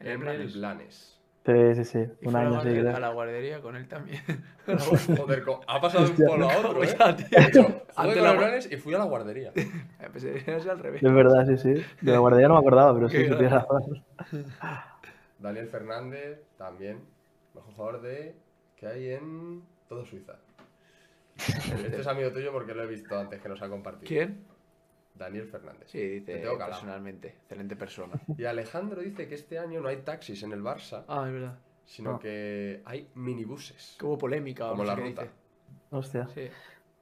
En el Blanes. Sí, sí, sí. Y Un fue a la año sí, a la guardería con él también. Joder, ha pasado de un polo a otro, ¿eh? Ya, tío. De hecho, jugué Antes los Blanes y fui a la guardería. Eh, pues debería ser al revés. Es verdad, sí, sí. De la guardería no me acordaba, pero sí, tienes razón. Daniel Fernández, también, mejor jugador de que hay en todo Suiza. Este es amigo tuyo porque lo he visto antes que nos ha compartido. ¿Quién? Daniel Fernández. Sí, dice Te tengo personalmente. Excelente persona. Y Alejandro dice que este año no hay taxis en el Barça, Ah, es verdad. sino No. que hay minibuses. Que hubo polémica. o Como no sé la ruta. dice. Hostia. Sí.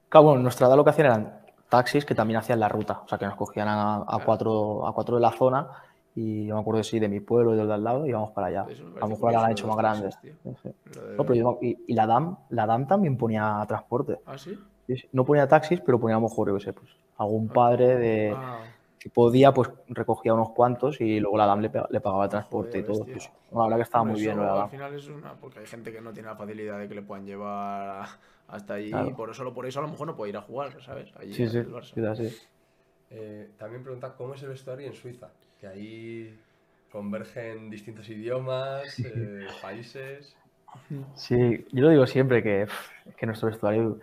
Claro, bueno, en nuestra edad lo que hacían eran taxis que también hacían la ruta. O sea, que nos cogían a, a Claro. cuatro, a cuatro de la zona y yo me acuerdo, sí, de mi pueblo y del de al lado y íbamos para allá. A lo mejor ahora la han hecho más grande. Sí, sí. De- No, pero yo y, y la DAM, la DAM también ponía transporte. ¿Ah, sí? Sí, sí. No ponía taxis, pero ponía a lo mejor, yo sé, pues, algún padre de, Ah, que podía, pues recogía unos cuantos y luego la DAM le, pagaba el transporte y todo. Sí, sí. La verdad que estaba muy bien eso la Al final es una. Porque hay gente que no tiene la facilidad de que le puedan llevar a- hasta allí. Claro. Y por solo por eso a lo mejor no puede ir a jugar, ¿sabes? Allí Sí, sí, al Barça. sí, así. Eh, también pregunta cómo es el vestuario en Suiza, que ahí convergen distintos idiomas, eh, países. Sí, yo lo digo siempre que, que nuestro vestuario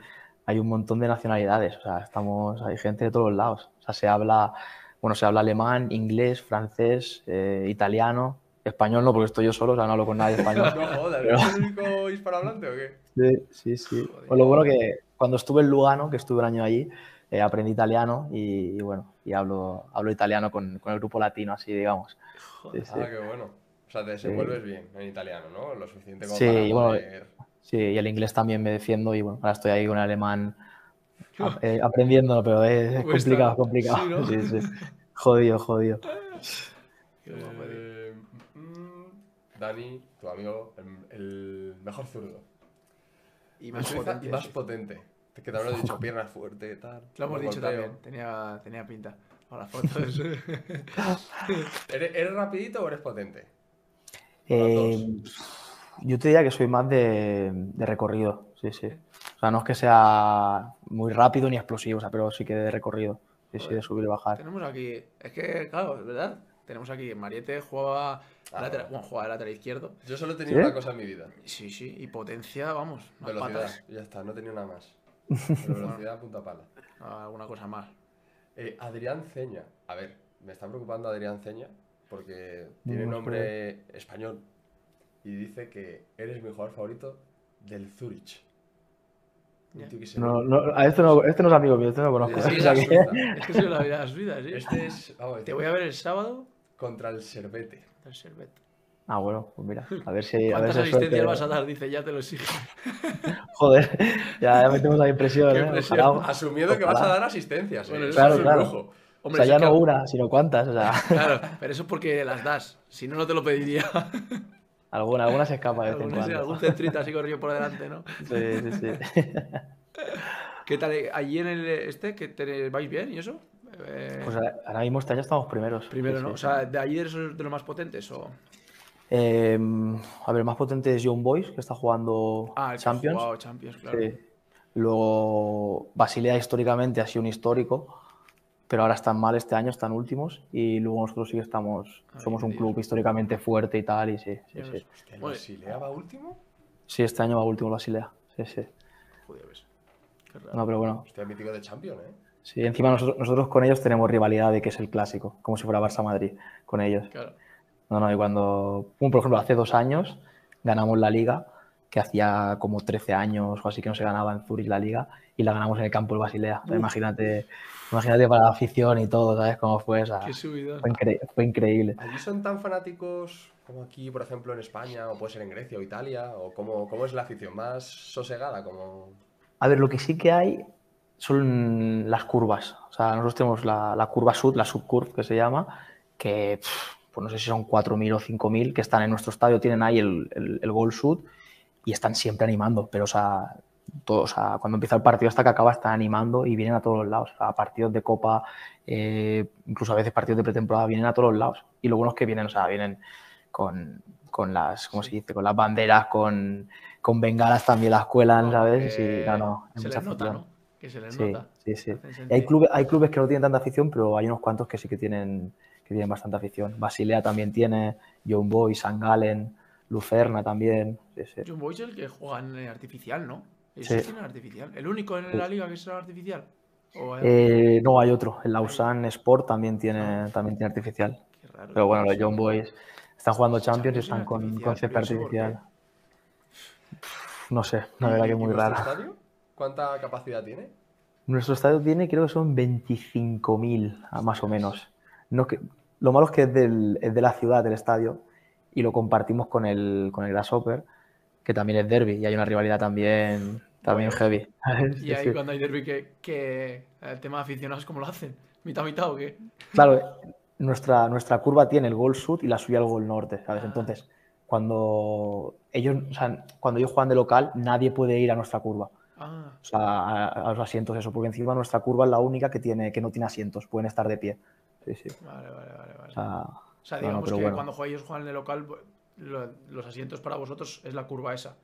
hay un montón de nacionalidades, o sea, estamos, hay gente de todos lados. O sea, se habla, bueno, se habla alemán, inglés, francés, eh, italiano, español no, porque estoy yo solo, o sea, no hablo con nadie español. No jodas, Pero- ¿eres el único hispanohablante o qué? Sí, sí, sí. Joder. Pues lo bueno que cuando estuve en Lugano, que estuve un año allí, eh, aprendí italiano y, y bueno, y hablo, hablo italiano con, con el grupo latino, así digamos. Sí, sí. Ah, qué bueno. O sea, te desenvuelves bien en italiano, ¿no? Lo suficiente como Sí, para bueno, poder... Sí, y el inglés también me defiendo y bueno, ahora estoy ahí con el alemán eh, aprendiéndolo, pero es, es Cuesta. complicado, complicado. Sí, ¿no? Sí, sí. Jodido, jodido. Eh, mm, Dani, tu amigo, el, el mejor zurdo. Y más Suiza potente. y más sí. potente. Que lo he dicho, piernas fuertes, tal. Lo hemos dicho golpeo. también. Tenía, tenía pinta. Para las fotos. ¿Eres, eres rapidito o eres potente? Eh, yo te diría que soy más de, de recorrido, sí, sí. O sea, no es que sea muy rápido ni explosivo, o sea, pero sí que de recorrido. Sí, sí, de subir y bajar. Tenemos aquí. Es que, claro, es verdad. Tenemos aquí. Mariette jugaba. Ah, lateral, bueno. jugaba de lateral izquierdo. Yo solo he tenido ¿Sí? una cosa en mi vida. Sí, sí. Y potencia, vamos. Velocidad. patas. Ya está, no tenía nada más. Pero velocidad, punta pala. Ah, Alguna cosa más. Eh, Adrián Ceña. A ver, me está preocupando Adrián Ceña porque tiene no nombre español y dice que eres mi jugador favorito del Zurich. No, no, a este no, este no es amigo mío, este no lo conozco. Sí, O sea la que-. Es que soy la vida de las vidas, ¿sí? Este es Te voy a ver el sábado. contra el Servete. del Servet. Ah, bueno, pues mira, a ver si. A ver ¿Cuántas si asistencias vas a dar? Dice, ya te lo exige. Joder, ya, ya metemos la impresión, ¿eh? impresión. Ojalá. Asumiendo que vas a dar asistencias. eh, Bueno, eso claro, es un claro. lujo. O Hombre, sea, ya es que- no una, sino cuántas. O sea, Claro, pero eso es porque las das. Si no, no te lo pediría. Alguna, alguna se escapa de vez en cuando. algún centrita así corrió por delante, ¿no? Sí, sí, sí. ¿Qué tal? eh, Allí en el este, que te vais bien y eso? Eh, Pues ahora mismo este año estamos primeros. primero, ¿no? sí. O sea, ¿de allí eres de los más potentes o...? Eh, a ver, el más potente es Young Boys, que está jugando Ah, el que ha Champions. jugado Champions, claro. Sí. Luego, Basilea históricamente ha sido un histórico, pero ahora están mal este año, están últimos. Y luego nosotros sí que estamos, Ay, somos un Dios. club históricamente fuerte y tal. Y sí, sí, sí. Hostia, ¿el Bueno, Basilea va último? Sí, este año va último Basilea. Sí, sí. Joder, ves. Qué raro. No, pero bueno. Hostia, mítico de Champions, ¿eh? Sí, encima nosotros, nosotros con ellos tenemos rivalidad de que es el clásico, como si fuera Barça-Madrid con ellos. Claro. No, no, y cuando, por ejemplo, hace dos años ganamos la liga, que hacía como 13 años o así que no se ganaba en Zurich la liga, y la ganamos en el campo del Basilea. Uf. Imagínate, imagínate para la afición y todo, ¿sabes cómo fue? O sea, Qué subidón. fue, incre- fue increíble. ¿Allí son tan fanáticos como aquí, por ejemplo, en España, o puede ser en Grecia o Italia? ¿O cómo, cómo es la afición? ¿Más sosegada? Como... A ver, lo que sí que hay son las curvas. O sea, nosotros tenemos la, la curva sud, la subcurve que se llama, que pues no sé si son 4.000 o 5.000 que están en nuestro estadio, tienen ahí el, el, el gol sud y están siempre animando. Pero, o sea, todo, o sea, cuando empieza el partido hasta que acaba están animando y vienen a todos los lados. O sea, partidos de copa, eh, incluso a veces partidos de pretemporada, vienen a todos los lados. Y lo bueno es que vienen, o sea, vienen con, con las, ¿cómo se dice? Con las banderas, con, con bengalas también las cuelan, No, ¿sabes? Sí, no, no, Se les nota. ¿no? Que se les Sí, nota. sí, sí. Y hay clubes, hay clubes que no tienen tanta afición, pero hay unos cuantos que sí que tienen, que tienen bastante afición. Basilea también tiene, Young Boys, San Galen, Lucerna también. Sí, sí. John Boyce es el que juega en artificial, ¿no? Sí. Artificial. ¿El único en la liga que es artificial? ¿O hay- Eh, no, hay otro. El Lausanne Sport también tiene, también tiene artificial. Qué raro. Pero bueno, los Young Boys están jugando Champions y están con, artificial, con césped curioso, ¿por qué? artificial. No sé, la verdad que es ¿Y muy raro. estadio? ¿Cuánta capacidad tiene? Nuestro estadio tiene, creo que son 25.000, ah, más o menos. No que, lo malo es que es, del- es de la ciudad, del estadio, y lo compartimos con el, con el Grasshopper, que también es derby, y hay una rivalidad también, también heavy. Y ahí sí. cuando hay derby, que, que el tema de aficionados, ¿cómo lo hacen? ¿Mitad, mitad o qué? Claro, nuestra, nuestra curva tiene el gol sur y la suya el gol norte, ¿sabes? Ah. Entonces, cuando ellos, o sea, cuando ellos juegan de local, nadie puede ir a nuestra curva. Ah, O sea, a, a los asientos, eso, porque encima nuestra curva es la única que, tiene, que no tiene asientos, pueden estar de pie. Sí, sí. vale, vale, vale. vale. O sea, O sea, no, digamos que bueno. cuando ellos juegan en el local, lo- los asientos para vosotros es la curva esa.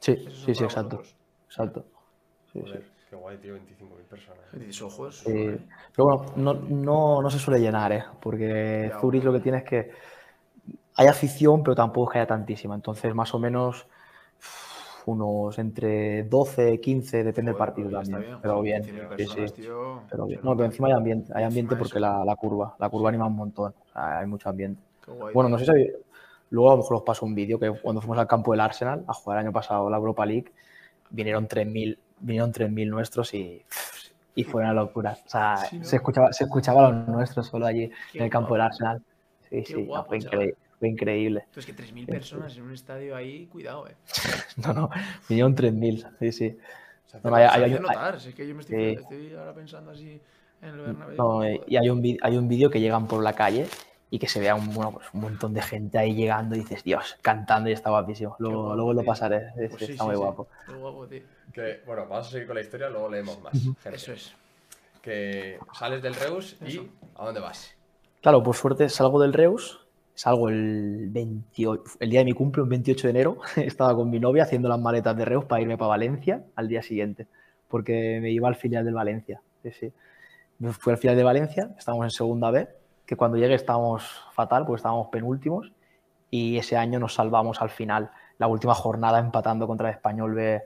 sí, Esos sí, sí, exacto. vosotros. Exacto. Sí, sí. Joder, qué guay, tío, 25.000 personas. Dices, ojos. Sí. Pero bueno, no, no, no se suele llenar, ¿eh? Porque Ya, Zurich lo que tiene es que hay afición, pero tampoco es que haya tantísima. Entonces, más o menos unos entre 12, 15, depende del partido pues también. bien, pero bien, 15.000 sí, personas, sí. tío, Pero bien. No, pero encima hay ambiente, hay ambiente Encima porque la, la curva, la curva anima un montón. O sea, hay mucho ambiente. Guay, Bueno, no sé si luego a lo mejor os paso un vídeo que cuando fuimos al campo del Arsenal a jugar el año pasado la Europa League, vinieron 3.000 vinieron 3.000 nuestros y, y fue una locura. O sea, Sí, ¿no? se, escuchaba, se escuchaba a los nuestros solo allí Qué en el campo del. Arsenal. Sí, Qué sí, no, fue, chaval. Increíble, fue increíble. Entonces, que 3.000 personas en un estadio ahí, cuidado, eh. No, no, vinieron 3.000, sí, sí. Se hace No, hay- Se hay- hace hay- notar, si es que yo me estoy, Sí. estoy ahora pensando así en el Bernabéu. No, eh, y hay un, hay un vídeo que llegan por la calle y que se vea un, bueno, pues un montón de gente ahí llegando y dices, Dios, cantando y está guapísimo. Luego, guapo, luego lo pasaré, Pues sí, está sí, muy sí. guapo. Tío. Que, bueno, vamos a seguir con la historia, luego leemos más. gente. Eso es. Que sales del Reus Eso. y ¿a dónde vas? Claro, por suerte salgo del Reus, salgo el 28, el día de mi cumple, un 28 de enero, estaba con mi novia haciendo las maletas de Reus para irme para Valencia al día siguiente, porque me iba al filial del Valencia. Sí, sí. Fui al filial de Valencia, estábamos en segunda B, que cuando llegué estábamos fatal, porque estábamos penúltimos, y ese año nos salvamos al final, la última jornada empatando contra el Español B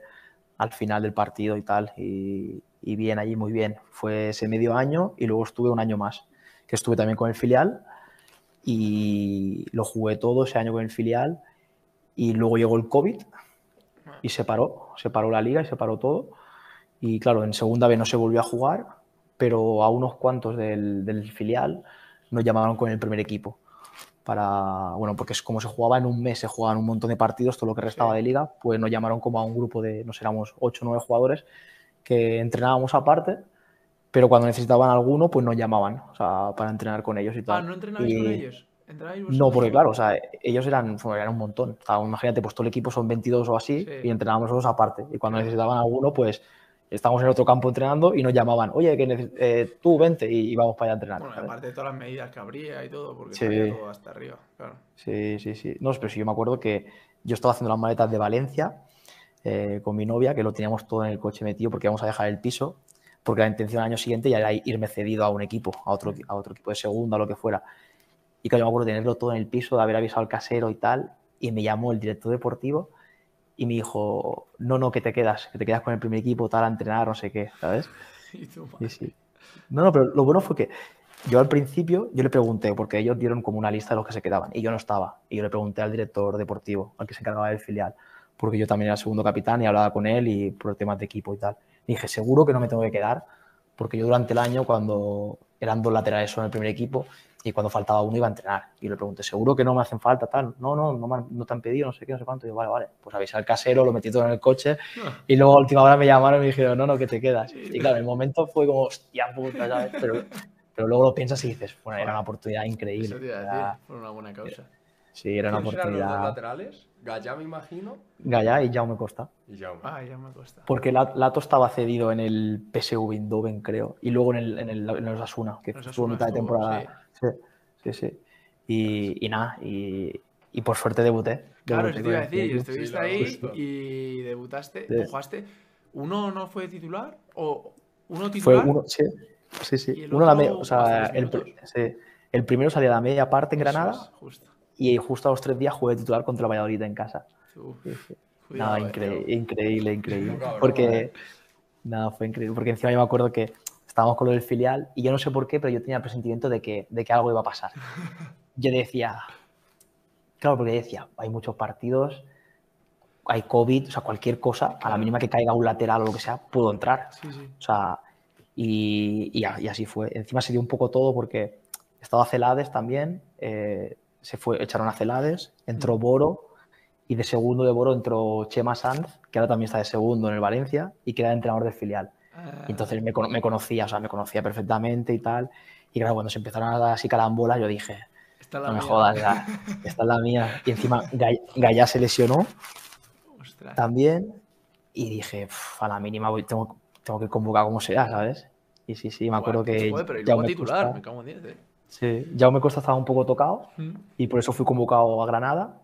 al final del partido y tal, y bien allí, muy bien. Fue ese medio año y luego estuve un año más que estuve también con el filial y lo jugué todo ese año con el filial y luego llegó el COVID y se paró, se paró la liga y se paró todo y claro, en segunda vez no se volvió a jugar, pero a unos cuantos del, del filial nos llamaron con el primer equipo para, bueno, porque es como se jugaba en un mes, se jugaban un montón de partidos, todo lo que restaba Sí. de liga, pues nos llamaron como a un grupo de, no éramos 8 o 9 jugadores que entrenábamos aparte, pero cuando necesitaban alguno, pues nos llamaban, o sea, para entrenar con ellos y Ah, tal. ¿no entrenabais con Y- ellos? ¿Entrenabais No, porque claro, o sea, ellos eran, eran un montón. O sea, imagínate, pues todo el equipo son 22 o así Sí. y entrenábamos nosotros aparte. Y cuando necesitaban alguno, pues estábamos en otro campo entrenando y nos llamaban, oye, que eh, tú vente y, y vamos para allá a entrenar. Bueno, aparte de todas las medidas que habría y todo, porque Sí. estaría todo hasta arriba, claro. Sí, sí, sí. No, pero sí, yo me acuerdo que yo estaba haciendo las maletas de Valencia eh, con mi novia, que lo teníamos todo en el coche metido porque íbamos a dejar el piso, porque la intención al año siguiente ya era irme cedido a un equipo, a otro, a otro equipo de segunda o lo que fuera. Y que yo me acuerdo tenerlo todo en el piso, de haber avisado al casero y tal, y me llamó el director deportivo y me dijo, no, no, que te quedas, que te quedas con el primer equipo, tal, a entrenar, no sé qué, ¿sabes? Y tú, Sí, sí. No, no, pero lo bueno fue que yo al principio, yo le pregunté, porque ellos dieron como una lista de los que se quedaban, y yo no estaba. Y yo le pregunté al director deportivo, al que se encargaba del filial, porque yo también era segundo capitán y hablaba con él y por temas de equipo y tal. Dije, seguro que no me tengo que quedar, porque yo durante el año, cuando eran dos laterales solo en el primer equipo, y cuando faltaba uno iba a entrenar. Y le pregunté, ¿seguro que no me hacen falta? Tal. No, no, no, me no te han pedido, no sé qué, no sé cuánto. Y yo, vale, vale. Pues avisé al casero, lo metí todo en el coche Ah, y luego a última hora me llamaron y me dijeron, no, no, que te quedas. Y claro, en el momento fue como, hostia puta, ¿sabes? Pero, pero luego lo piensas y dices, bueno, era una oportunidad increíble. Eso te iba a decir, por una buena causa. Sí, era una ¿Quiénes eran los dos oportunidad. laterales? Gallá, me imagino, Gallá y Jaume Costa. y Jaume. Ah, ya me cuesta. Porque La- Lato estaba cedido en el PSV Eindhoven, creo, y luego en el, en el, en el Osasuna, que estuvo mitad de temporada. Sí, sí, sí. Y, y nada, y, y por suerte debuté. Claro, Debuté eso te iba a decir, estuviste Sí, ahí justo. y debutaste, Sí. ¿tú jugaste? ¿Uno no fue titular? ¿O uno Fue titular? uno, sí, sí, ¿Y sí. el Uno a la otro me- o sea, el, los pr- sí, el primero salía a la media parte en Eso Granada es, justo. Y justo a los tres días jugué titular contra el Valladolid en casa. Uf, Sí, Nada, eh. incre- increíble, increíble. Porque, eh. nada, fue increíble. Porque encima yo me acuerdo que estábamos con lo del filial y yo no sé por qué, pero yo tenía el presentimiento de que, de que algo iba a pasar. Yo decía, claro, porque decía, hay muchos partidos, hay COVID, o sea, cualquier cosa, a la mínima que caiga un lateral o lo que sea, puedo entrar. Sí, sí. O sea, y, y así fue. Encima se dio un poco todo porque estaba Celades también, eh, se fue, echaron a Celades, entró Boro y de segundo de Boro entró Chema Sanz, que ahora también está de segundo en el Valencia y que era entrenador del filial. Ah, Y entonces me, me conocía, o sea, me conocía perfectamente y tal. Y claro, cuando se empezaron a dar así carambolas, yo dije, esta es la no me mía. jodas, ya, esta es la mía. Y encima Gay- Gallá se lesionó Ostras. también y dije, "Uf, a la mínima voy, tengo, tengo que convocar como sea, ¿sabes? Y sí, sí, me acuerdo que Joder, pero y titular, me cago en 10, eh. Sí, Jaume Costa estaba un poco tocado Mm. y por eso fui convocado a Granada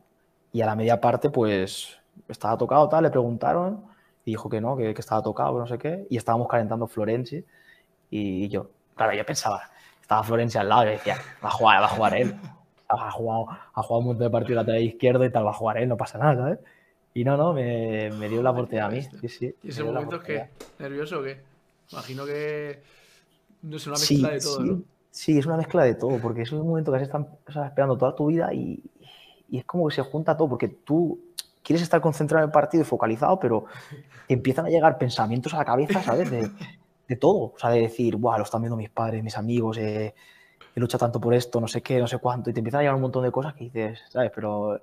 y a la media parte pues estaba tocado, tal, le preguntaron y dijo que no, que, que estaba tocado, que no sé qué, y estábamos calentando Florenzi y yo, claro, yo pensaba, estaba Florenzi al lado y yo decía, va a jugar, va a jugar él. Ha jugado, ha jugado un montón de partidos lateral izquierdo y tal, va a jugar él, no pasa nada, ¿sabes? Y no, no, me, me dio la oportunidad a mí. Sí, sí. ¿Y ese momento es qué? ¿Nervioso o qué? Imagino que. No es una Sí, mezcla de todo, sí, ¿no? Sí, es una mezcla de todo, porque es un momento que has estado esperando toda tu vida y, y es como que se junta todo, porque tú quieres estar concentrado en el partido y focalizado, pero empiezan a llegar pensamientos a la cabeza, ¿sabes? De, de todo, o sea, de decir, guau, lo están viendo mis padres, mis amigos, eh, he luchado tanto por esto, no sé qué, no sé cuánto, y te empiezan a llegar un montón de cosas que dices, ¿sabes? Pero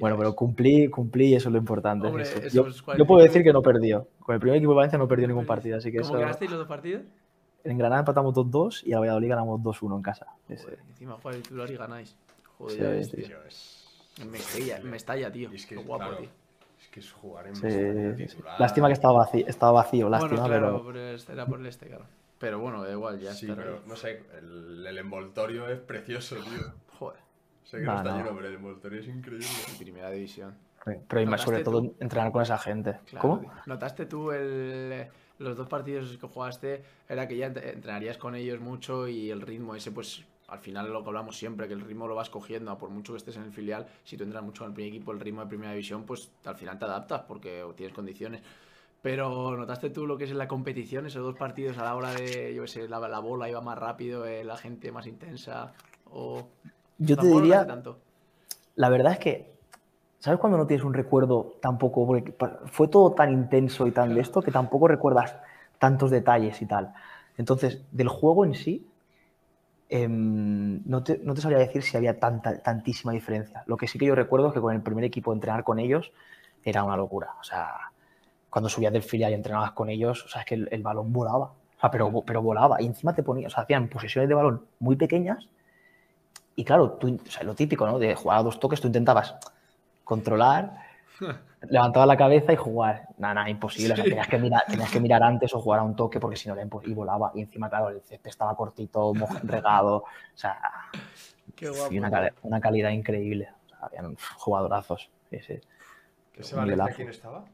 bueno, pero cumplí, cumplí y eso es lo importante. Hombre, eso. Yo, 45 yo puedo decir que no perdió. Con el primer equipo de Valencia no perdió ningún partido, así que ¿Cómo eso... los dos partidos? En Granada empatamos 2-2 y a Valladolid ganamos 2-1 en casa. Joder, encima jugáis el titular y ganáis. Joder, Sí, tío. Tío. Me estalla, me estalla, tío. Y es que, Qué guapo, claro, tío. es que es jugar en Sí, Mestalla sí, sí. titular. Lástima que estaba vacío, estaba vacío lástima, bueno, claro, pero pero este era por el este, claro. Pero bueno, da igual, ya Sí, está. pero no sé, el, el envoltorio es precioso, tío. Joder, Sé que No, no, está no. lleno, pero el envoltorio es increíble. primera división. pero más sobre ¿Notaste todo tú? entrenar con esa gente. Claro, ¿Cómo? tío. ¿Notaste tú el, los dos partidos que jugaste? Era que ya ent- entrenarías con ellos mucho y el ritmo ese, pues al final lo que hablamos siempre, que el ritmo lo vas cogiendo, a por mucho que estés en el filial, si tú entras mucho en el primer equipo, el ritmo de primera división, pues al final te adaptas porque tienes condiciones. Pero ¿notaste tú lo que es en la competición, esos dos partidos a la hora de, yo qué sé, la, la bola iba más rápido, eh, la gente más intensa? O Yo te diría, tanto. la verdad es que, ¿sabes cuando no tienes un recuerdo tampoco? Porque fue todo tan intenso y tan de esto que tampoco recuerdas tantos detalles y tal. Entonces, del juego en sí, em, no, te, no te sabría decir si había tanta, tantísima diferencia. Lo que sí que yo recuerdo es que con el primer equipo entrenar con ellos era una locura. O sea, cuando subías del filial y entrenabas con ellos, o sea, es que el, el balón volaba. O sea, pero, pero volaba. Y encima te ponías, o sea, hacían posesiones de balón muy pequeñas. Y claro, tú, o sea, lo típico, ¿no? De jugar a dos toques, tú intentabas controlar, levantabas la cabeza y jugar. Nada, nada, imposible. O sea, tenías, que mirar, tenías que mirar antes o jugar a un toque porque si no era imposible. Y volaba. Y encima, claro, el césped estaba cortito, regado. O sea, Qué guapo. y una, una calidad increíble. O sea, habían jugadorazos. Sí, sí. ¿Ese Valencia quién estaba?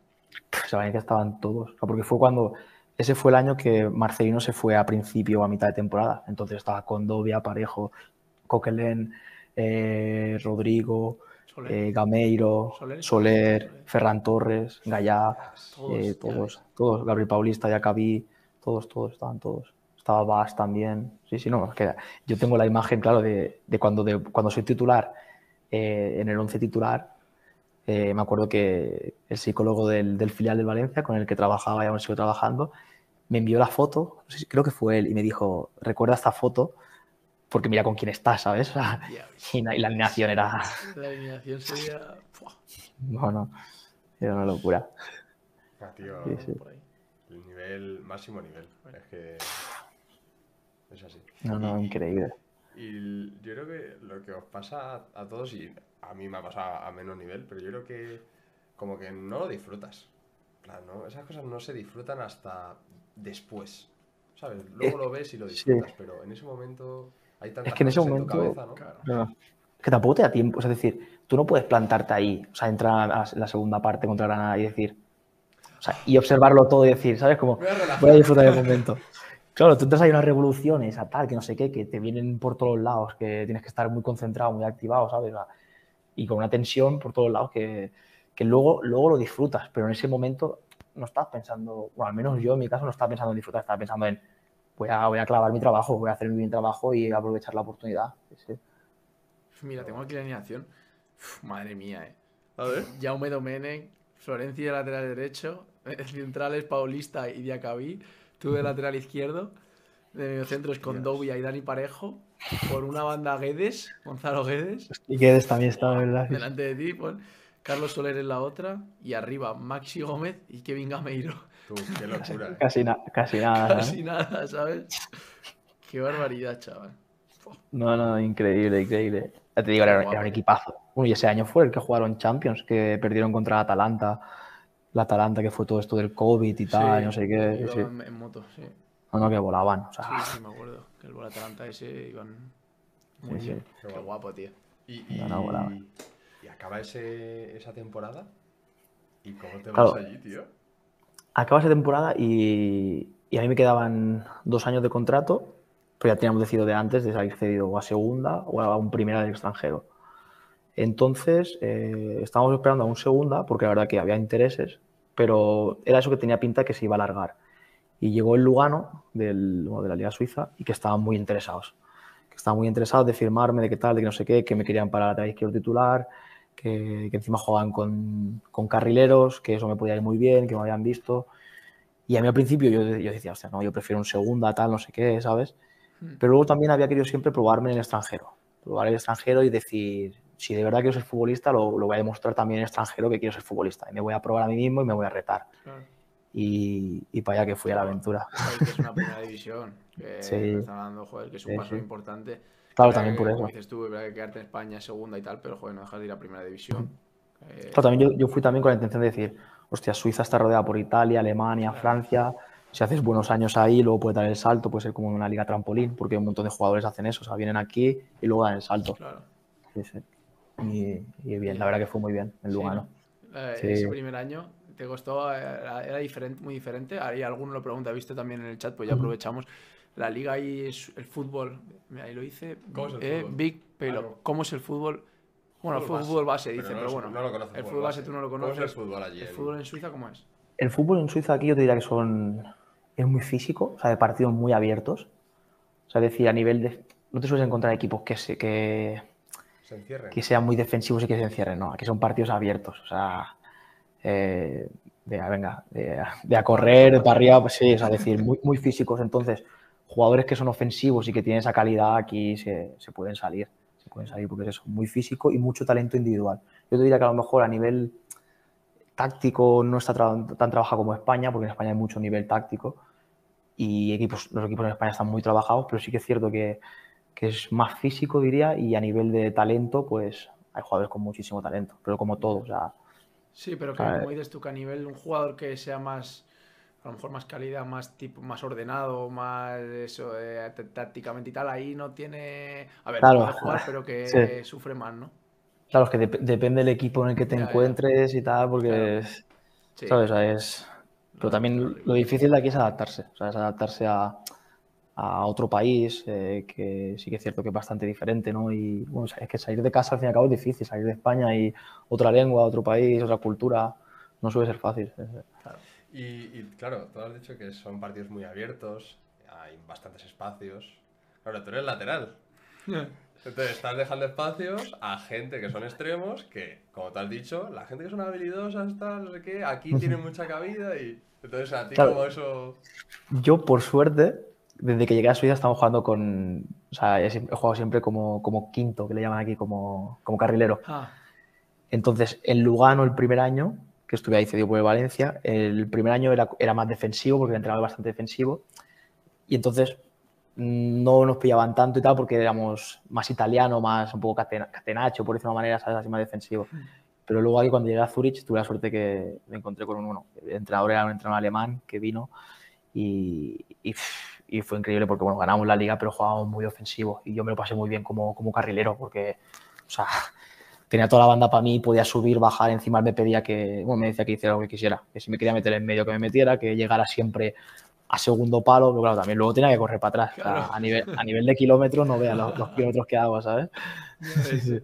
Pues Valencia estaban todos. O sea, porque fue cuando. Ese fue el año que Marcelino se fue a principio o a mitad de temporada. Entonces estaba Condovia, Parejo, Coquelén, eh, Rodrigo, Soler. eh, Gameiro, Soler. Soler, Soler. Ferran Torres, Gallá, Todos, eh, todos, todos. Gabriel Paulista, Jacabí, todos, todos, estaban todos. Estaba Bas también. Sí, sí, no, es que yo tengo la imagen, claro, de, de cuando, de cuando soy titular, eh, en el 11 titular, eh, me acuerdo que el psicólogo del, del filial del Valencia, con el que trabajaba y aún sigo trabajando, me envió la foto, creo que fue él, y me dijo, recuerda esta foto, porque mira con quién estás, ¿sabes? O sea, y, la- y la alineación era, La eliminación sería. Bueno, era una locura. Ah, tío, Sí, sí. por ahí. el nivel, máximo nivel. Es que. Es así. No, no, Y- increíble. Y yo creo que lo que os pasa a, a todos, y a mí me ha pasado a menos nivel, pero yo creo que como que no lo disfrutas. Plan, ¿no? Esas cosas no se disfrutan hasta después. ¿Sabes? Luego Es- lo ves y lo sí. disfrutas, pero en ese momento hay tantas que en ese momento- tu cabeza, ¿no? Claro. No, Es que tampoco te da tiempo, es decir, tú no puedes plantarte ahí, o sea, entrar a la segunda parte contra Granada y decir, o sea, y observarlo todo y decir, ¿sabes? Como, Voy a voy a disfrutar del momento. Claro, tú entras ahí unas revoluciones, a tal, que no sé qué, que te vienen por todos lados, que tienes que estar muy concentrado, muy activado, ¿sabes? Y con una tensión por todos lados que, que luego, luego lo disfrutas, pero en ese momento no estás pensando, o al menos yo en mi caso no estaba pensando en disfrutar, estaba pensando en voy a, voy a clavar mi trabajo, voy a hacer mi bien trabajo y aprovechar la oportunidad. Sí, Mira, tengo aquí la alineación. Uf, madre mía, eh. A ver. Jaume Domenech, Florencia de lateral derecho, centrales Paulista y Diacabí, tú de lateral izquierdo, de mediocentros con. Dobia y Dani Parejo, por una banda Guedes, Gonzalo Guedes, Y Guedes también está, ¿verdad? Delante de ti, pon Carlos Soler en la otra, y arriba Maxi Gómez y Kevin Gameiro. Qué locura. ¿eh? Casi, na- casi nada. Casi nada, ¿sabes? Qué barbaridad, chaval. No, no, increíble, increíble. Ya te digo, era, era un equipazo. Bueno, y ese año fue el que jugaron Champions, que perdieron contra la Atalanta. La Atalanta, que fue todo esto del COVID y tal, Sí, no sé qué. sí, sí. iban En, moto, sí. No, no, que volaban. O sea, Sí, sí, me acuerdo. Que el Atalanta ese iban muy Sí, bien. sí. Qué guapo, tío. Y, y, No, no, y acaba ese, esa temporada. ¿Y cómo te Claro. vas allí, tío? Acaba esa temporada y, a mí me quedaban dos años de contrato, pero ya teníamos decidido de antes de salir cedido o a segunda o a un primera del extranjero. Entonces, eh, estábamos esperando a un segunda, porque la verdad que había intereses, pero era eso que tenía pinta que se iba a alargar. Y llegó el Lugano de la Liga Suiza y que estaban muy interesados. Que estaban muy interesados de firmarme, de qué tal, de que no sé qué, que me querían para lateral izquierdo titular, que, que encima jugaban con, con carrileros, que eso me podía ir muy bien, que me habían visto. Y a mí al principio yo, yo decía, hostia, no, yo prefiero un segunda, tal, no sé qué, ¿sabes? Mm. Pero luego también había querido siempre probarme en el extranjero. Probar en el extranjero y decir, si de verdad quiero ser futbolista, lo, lo voy a demostrar también en el extranjero que quiero ser futbolista. Y me voy a probar a mí mismo y me voy a retar. Claro. Y, y para allá que fui a la aventura. Que es una primera división. Que Sí. dando, joder, que es un Sí, paso sí. importante. Claro, también que, por eso. dices tú, que quedarte en España es segunda y tal, pero joder, no dejas de ir a primera división. Eh, Claro, también yo, yo fui también con la intención de decir, hostia, Suiza está rodeada por Italia, Alemania, Francia. Si haces buenos años ahí, luego puedes dar el salto, puede ser como una liga trampolín, porque un montón de jugadores hacen eso, o sea, vienen aquí y luego dan el salto. claro. Sí, sí. Y, y bien, la verdad que fue muy bien en Sí, Lugano. ¿no? Eh, Sí. Ese primer año te costó, eh, era, era diferente, muy diferente. Ahí alguno lo pregunta, visto también en el chat, pues ya aprovechamos. La liga ahí es el fútbol, mira, ahí lo hice. ¿Cómo es el eh, fútbol? Big Payload. No. ¿Cómo es el fútbol? Bueno, el Fútbol fútbol, base, base, dice, pero no pero, bueno. no lo conoce el fútbol base base. tú no lo ¿Cómo es conoces. el fútbol allí ¿El en- fútbol en Suiza cómo es? El fútbol en Suiza aquí yo te diría que son es muy físico, o sea, de partidos muy abiertos. O sea, es decir, a nivel de... No te sueles encontrar equipos que, se, que, Se encierren. que sean muy defensivos y que se encierren, no. Aquí son partidos abiertos, o sea, eh, de, a- venga, de, de a correr, de para arriba, pues sí, o sea, es decir, muy, muy físicos. Entonces, jugadores que son ofensivos y que tienen esa calidad aquí se, se pueden salir, se pueden salir porque es eso, muy físico y mucho talento individual. Yo te diría que a lo mejor a nivel táctico no está tra- tan trabajado como España, porque en España hay mucho nivel táctico y equipos, los equipos en España están muy trabajados, pero sí que es cierto que, que es más físico, diría, y a nivel de talento, pues hay jugadores con muchísimo talento, pero como todo, o sea, Sí, pero que como dices tú, que a nivel un jugador que sea más, a lo mejor más calidad, más tipo, más ordenado, más eso, eh, tácticamente y tal, ahí no tiene. A ver, Claro. puede jugar, pero que Sí. sufre más, ¿no? claro, es que dep- depende del equipo en el que te Ya, ya. encuentres y tal, porque, Claro. es- Sí. ¿sabes? O sea, es... Pero también lo difícil de aquí es adaptarse, o sea, es adaptarse a, a otro país, eh, que sí que es cierto que es bastante diferente, ¿no? Y bueno, es que salir de casa al fin y al cabo es difícil, salir de España y otra lengua, otro país, otra cultura, no suele ser fácil. Y, y, claro, tú has dicho que son partidos muy abiertos, hay bastantes espacios. Claro, tú eres lateral. Entonces estás dejando espacios a gente que son extremos, que, como te has dicho, la gente que son habilidosas, tal, no sé qué, aquí tiene mucha cabida y... Entonces a ti Claro. como eso... Yo, por suerte, desde que llegué a Suiza estamos jugando con... O sea, he, jugado siempre como, como quinto, que le llaman aquí, como, como carrilero. Ah, Entonces, en Lugano, el primer año, que estuve ahí cedido por el Valencia, el primer año era, era más defensivo, porque el entrenador era bastante defensivo. Y entonces mm, no nos pillaban tanto y tal, porque éramos más italiano, más un poco catena- catenacho, por decirlo de una manera, ¿sabes? así más defensivo. Pero luego aquí cuando llegué a Zurich tuve la suerte que me encontré con un uno. El entrenador era un entrenador alemán que vino y, y, y fue increíble porque bueno, ganamos la liga, pero jugábamos muy ofensivo y yo me lo pasé muy bien como, como carrilero porque, o sea, tenía toda la banda para mí, podía subir, bajar, encima me pedía que, bueno, me decía que hiciera lo que quisiera, que si me quería meter en medio que me metiera, que llegara siempre a segundo palo, pero claro, también luego tenía que correr para atrás. Claro. a, nivel, a nivel de kilómetros no veas los, los kilómetros que hago, ¿sabes? Sí, sí.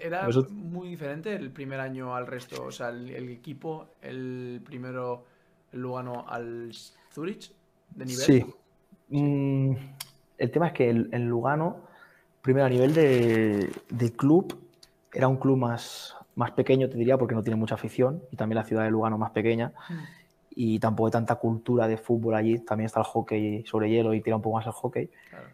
Era Nosotros- muy diferente el primer año al resto. O sea, el, el equipo, el primero, el Lugano al Zurich, de nivel. Sí. Mm, el tema es que el, el Lugano, primero a nivel de, de club, era un club más, más pequeño, te diría, porque no tiene mucha afición, y también la ciudad de Lugano más pequeña, Mm. y tampoco hay tanta cultura de fútbol allí. También está el hockey sobre hielo y tira un poco más el hockey. Claro.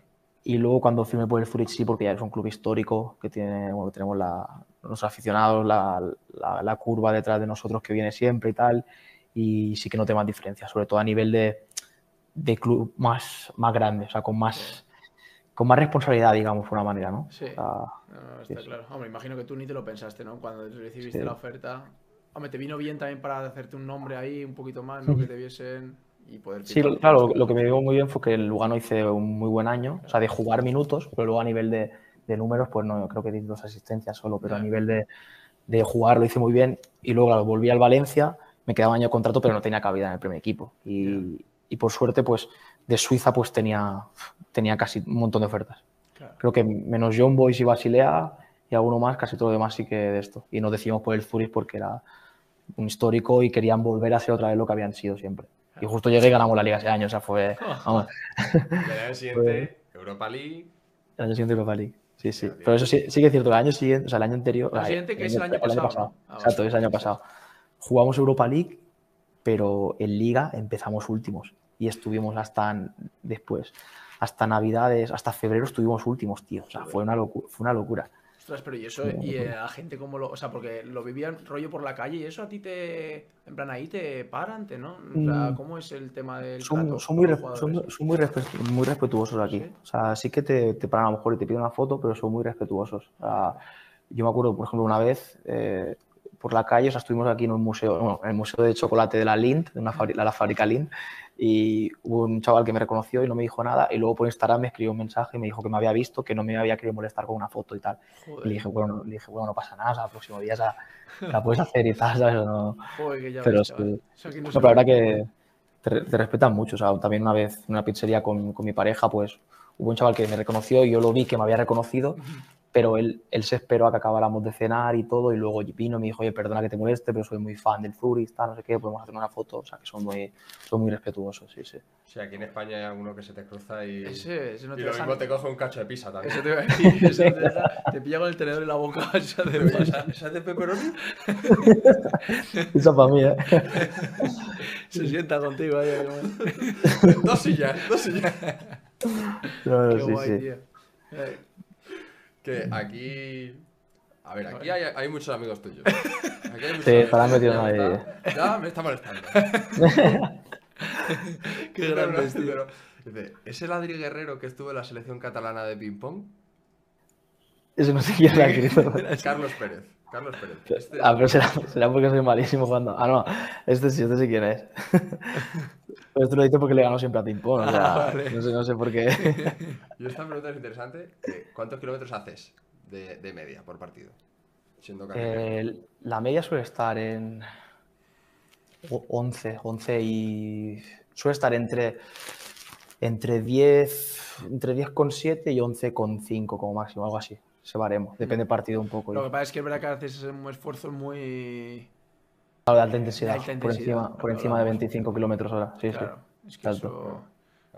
Y luego cuando firmé por el Zurich sí, porque ya es un club histórico, que tiene, bueno, tenemos la, los aficionados, la, la- la curva detrás de nosotros que viene siempre y tal, y sí que noté más diferencias, sobre todo a nivel de, de club más, más grande, o sea, con más, con más responsabilidad, digamos, por una manera, ¿no? Sí. Sea, No, está Sí, claro. Hombre, imagino que tú ni te lo pensaste, ¿no? Cuando recibiste Sí. la oferta. Hombre, te vino bien también para hacerte un nombre ahí un poquito más, ¿no? Que te viesen y poder Sí, claro, lo que me dio muy bien fue que el Lugano hice un muy buen año, o sea, de jugar minutos, pero luego a nivel de, de números, pues no, creo que di dos asistencias solo, pero a Ya. nivel de, de jugar lo hice muy bien. Y luego, claro, volví al Valencia, me quedaba un año de contrato, pero no tenía cabida en el primer equipo. Y, y por suerte, pues de Suiza, pues tenía, tenía casi un montón de ofertas. Claro. Creo que menos John Boys y Basilea y alguno más, casi todo lo demás sí que de esto. Y nos decidimos por el Zurich porque era un histórico y querían volver a ser otra vez lo que habían sido siempre. Y justo llegué y ganamos la liga ese año, o sea, fue vamos, al año siguiente, Europa League. el año siguiente Europa League. Sí, sí. Pero eso sí, sí que es cierto, el año siguiente, o sea, el año anterior. El siguiente que es el año pasado, ¿no? Ah, Exacto, vale. es el año pasado. Jugamos Europa League, pero en Liga empezamos últimos y estuvimos hasta después, hasta Navidades, hasta febrero estuvimos últimos, tío. O sea, fue una, locu- fue una locura. Ostras, pero y eso, y eh, a gente como lo. O sea, porque lo vivían rollo por la calle y eso a ti te. En plan, ahí te paran, te, ¿no? O sea, Mm. ¿cómo es el tema del. Son, son muy, son, son muy, respe- muy respetuosos aquí. ¿Sí? O sea, sí que te, te paran a lo mejor y te piden una foto, pero son muy respetuosos. O sea, yo me acuerdo, por ejemplo, una vez eh, por la calle, o sea, estuvimos aquí en un museo, bueno, en el museo de chocolate de la Lind, de una la fábrica Lind, y hubo un chaval que me reconoció y no me dijo nada, y luego por Instagram me escribió un mensaje y me dijo que me había visto, que no me había querido molestar con una foto y tal. Joder, Y le dije, bueno, no- le dije, bueno, no pasa nada, o sea, el próximo día la puedes hacer y tal, ¿sabes? No, joder, que ya pero ves, sí. aquí no pero la verdad ve. que te, te respetan mucho. O sea, también una vez en una pizzería con, con mi pareja, pues hubo un chaval que me reconoció y yo lo vi que me había reconocido, pero él, él se esperó a que acabáramos de cenar y todo, y luego vino y me dijo, oye, perdona que te moleste, pero soy muy fan del Zurich, tal, no sé qué, podemos hacer una foto. O sea, que son muy, son muy respetuosos, sí, sí. O sea, aquí en España hay alguno que se te cruza y. Ese, ese no y te lo deja- mismo te coge un cacho de pizza también. Eso te iba a decir, eso te, te pilla con el tenedor en la boca. Oye, pasa. ¿Esa, esa de pepperoni? Eso para mí, ¿eh? Se sienta contigo ahí. como- dos sillas, dos sillas. No, no, Qué sí, guay, sí. tío. Que aquí. A ver, aquí hay, hay muchos amigos tuyos. Aquí hay muchos Sí, amigos tuyos, metidos ya está- Ya me está molestando. Qué Pero, grande, tío. pero, dice, ¿Es el Adri Guerrero que estuvo en la selección catalana de ping-pong? Eso no sé quién lo ha escrito. Carlos Pérez. Carlos Pérez. Este- Ah, pero será, será porque soy malísimo jugando. Ah, no, este sí, este sí quién es. Pero esto lo dice porque le ganó siempre a Ping Pong, o sea, Ah, vale. no, sé, no sé por qué. Y esta pregunta es interesante. ¿Cuántos kilómetros haces de, de media por partido? Siendo. Eh, la media suele estar en o- 11, 11 y suele estar entre, entre 10, entre 10,7 y 11,5 como máximo, algo así. Se baremos, depende del partido un poco. Lo que pasa es que es verdad que haces un esfuerzo muy. Claro, de alta intensidad, de alta por encima, por encima de hablamos. 25 kilómetros hora. Sí, Claro, sí. es que eso.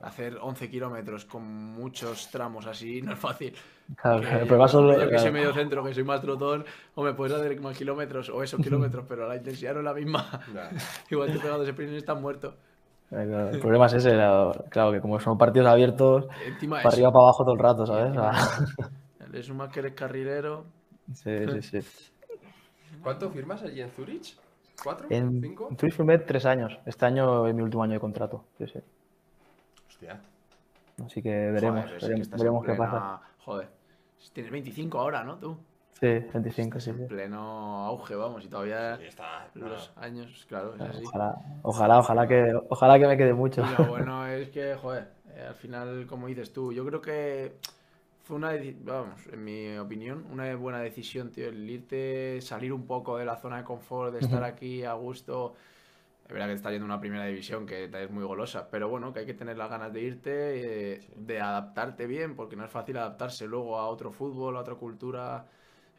Hacer 11 kilómetros con muchos tramos así no es fácil. Claro, Que pero va por ejemplo, solo- yo que soy medio centro, que soy más trotón, o me puedes hacer más kilómetros o esos kilómetros, pero la intensidad no es la misma. Igual te pegando ese sprint y estás muerto. Eh, El problema es ese, la- claro, que como son partidos abiertos, Encima para eso. arriba, para abajo todo el rato, ¿sabes? Le sumas que eres carrilero. sí, sí, sí. ¿Cuánto firmas allí en Zurich? ¿Cuatro? En, ¿Cinco? en Zurich firmé tres años. Este año es mi último año de contrato. Sí, sí. Hostia. Así que veremos, Joder, pero sí que veremos, qué plena- pasa. Joder. Tienes 25 ahora, ¿no? Tú. Sí, 25, sí, En sí. pleno auge, vamos, y todavía Y está. los años, claro, es así. Ojalá, ojalá, ojalá que, ojalá que me quede mucho. Y lo bueno es que, joder, eh, al final, como dices tú, yo creo que fue una, vamos, en mi opinión, una buena decisión, tío, el irte, salir un poco de la zona de confort, de estar aquí a gusto. Es verdad que te está yendo una primera división que es muy golosa, pero bueno, que hay que tener las ganas de irte, eh, de adaptarte bien, porque no es fácil adaptarse luego a otro fútbol, a otra cultura.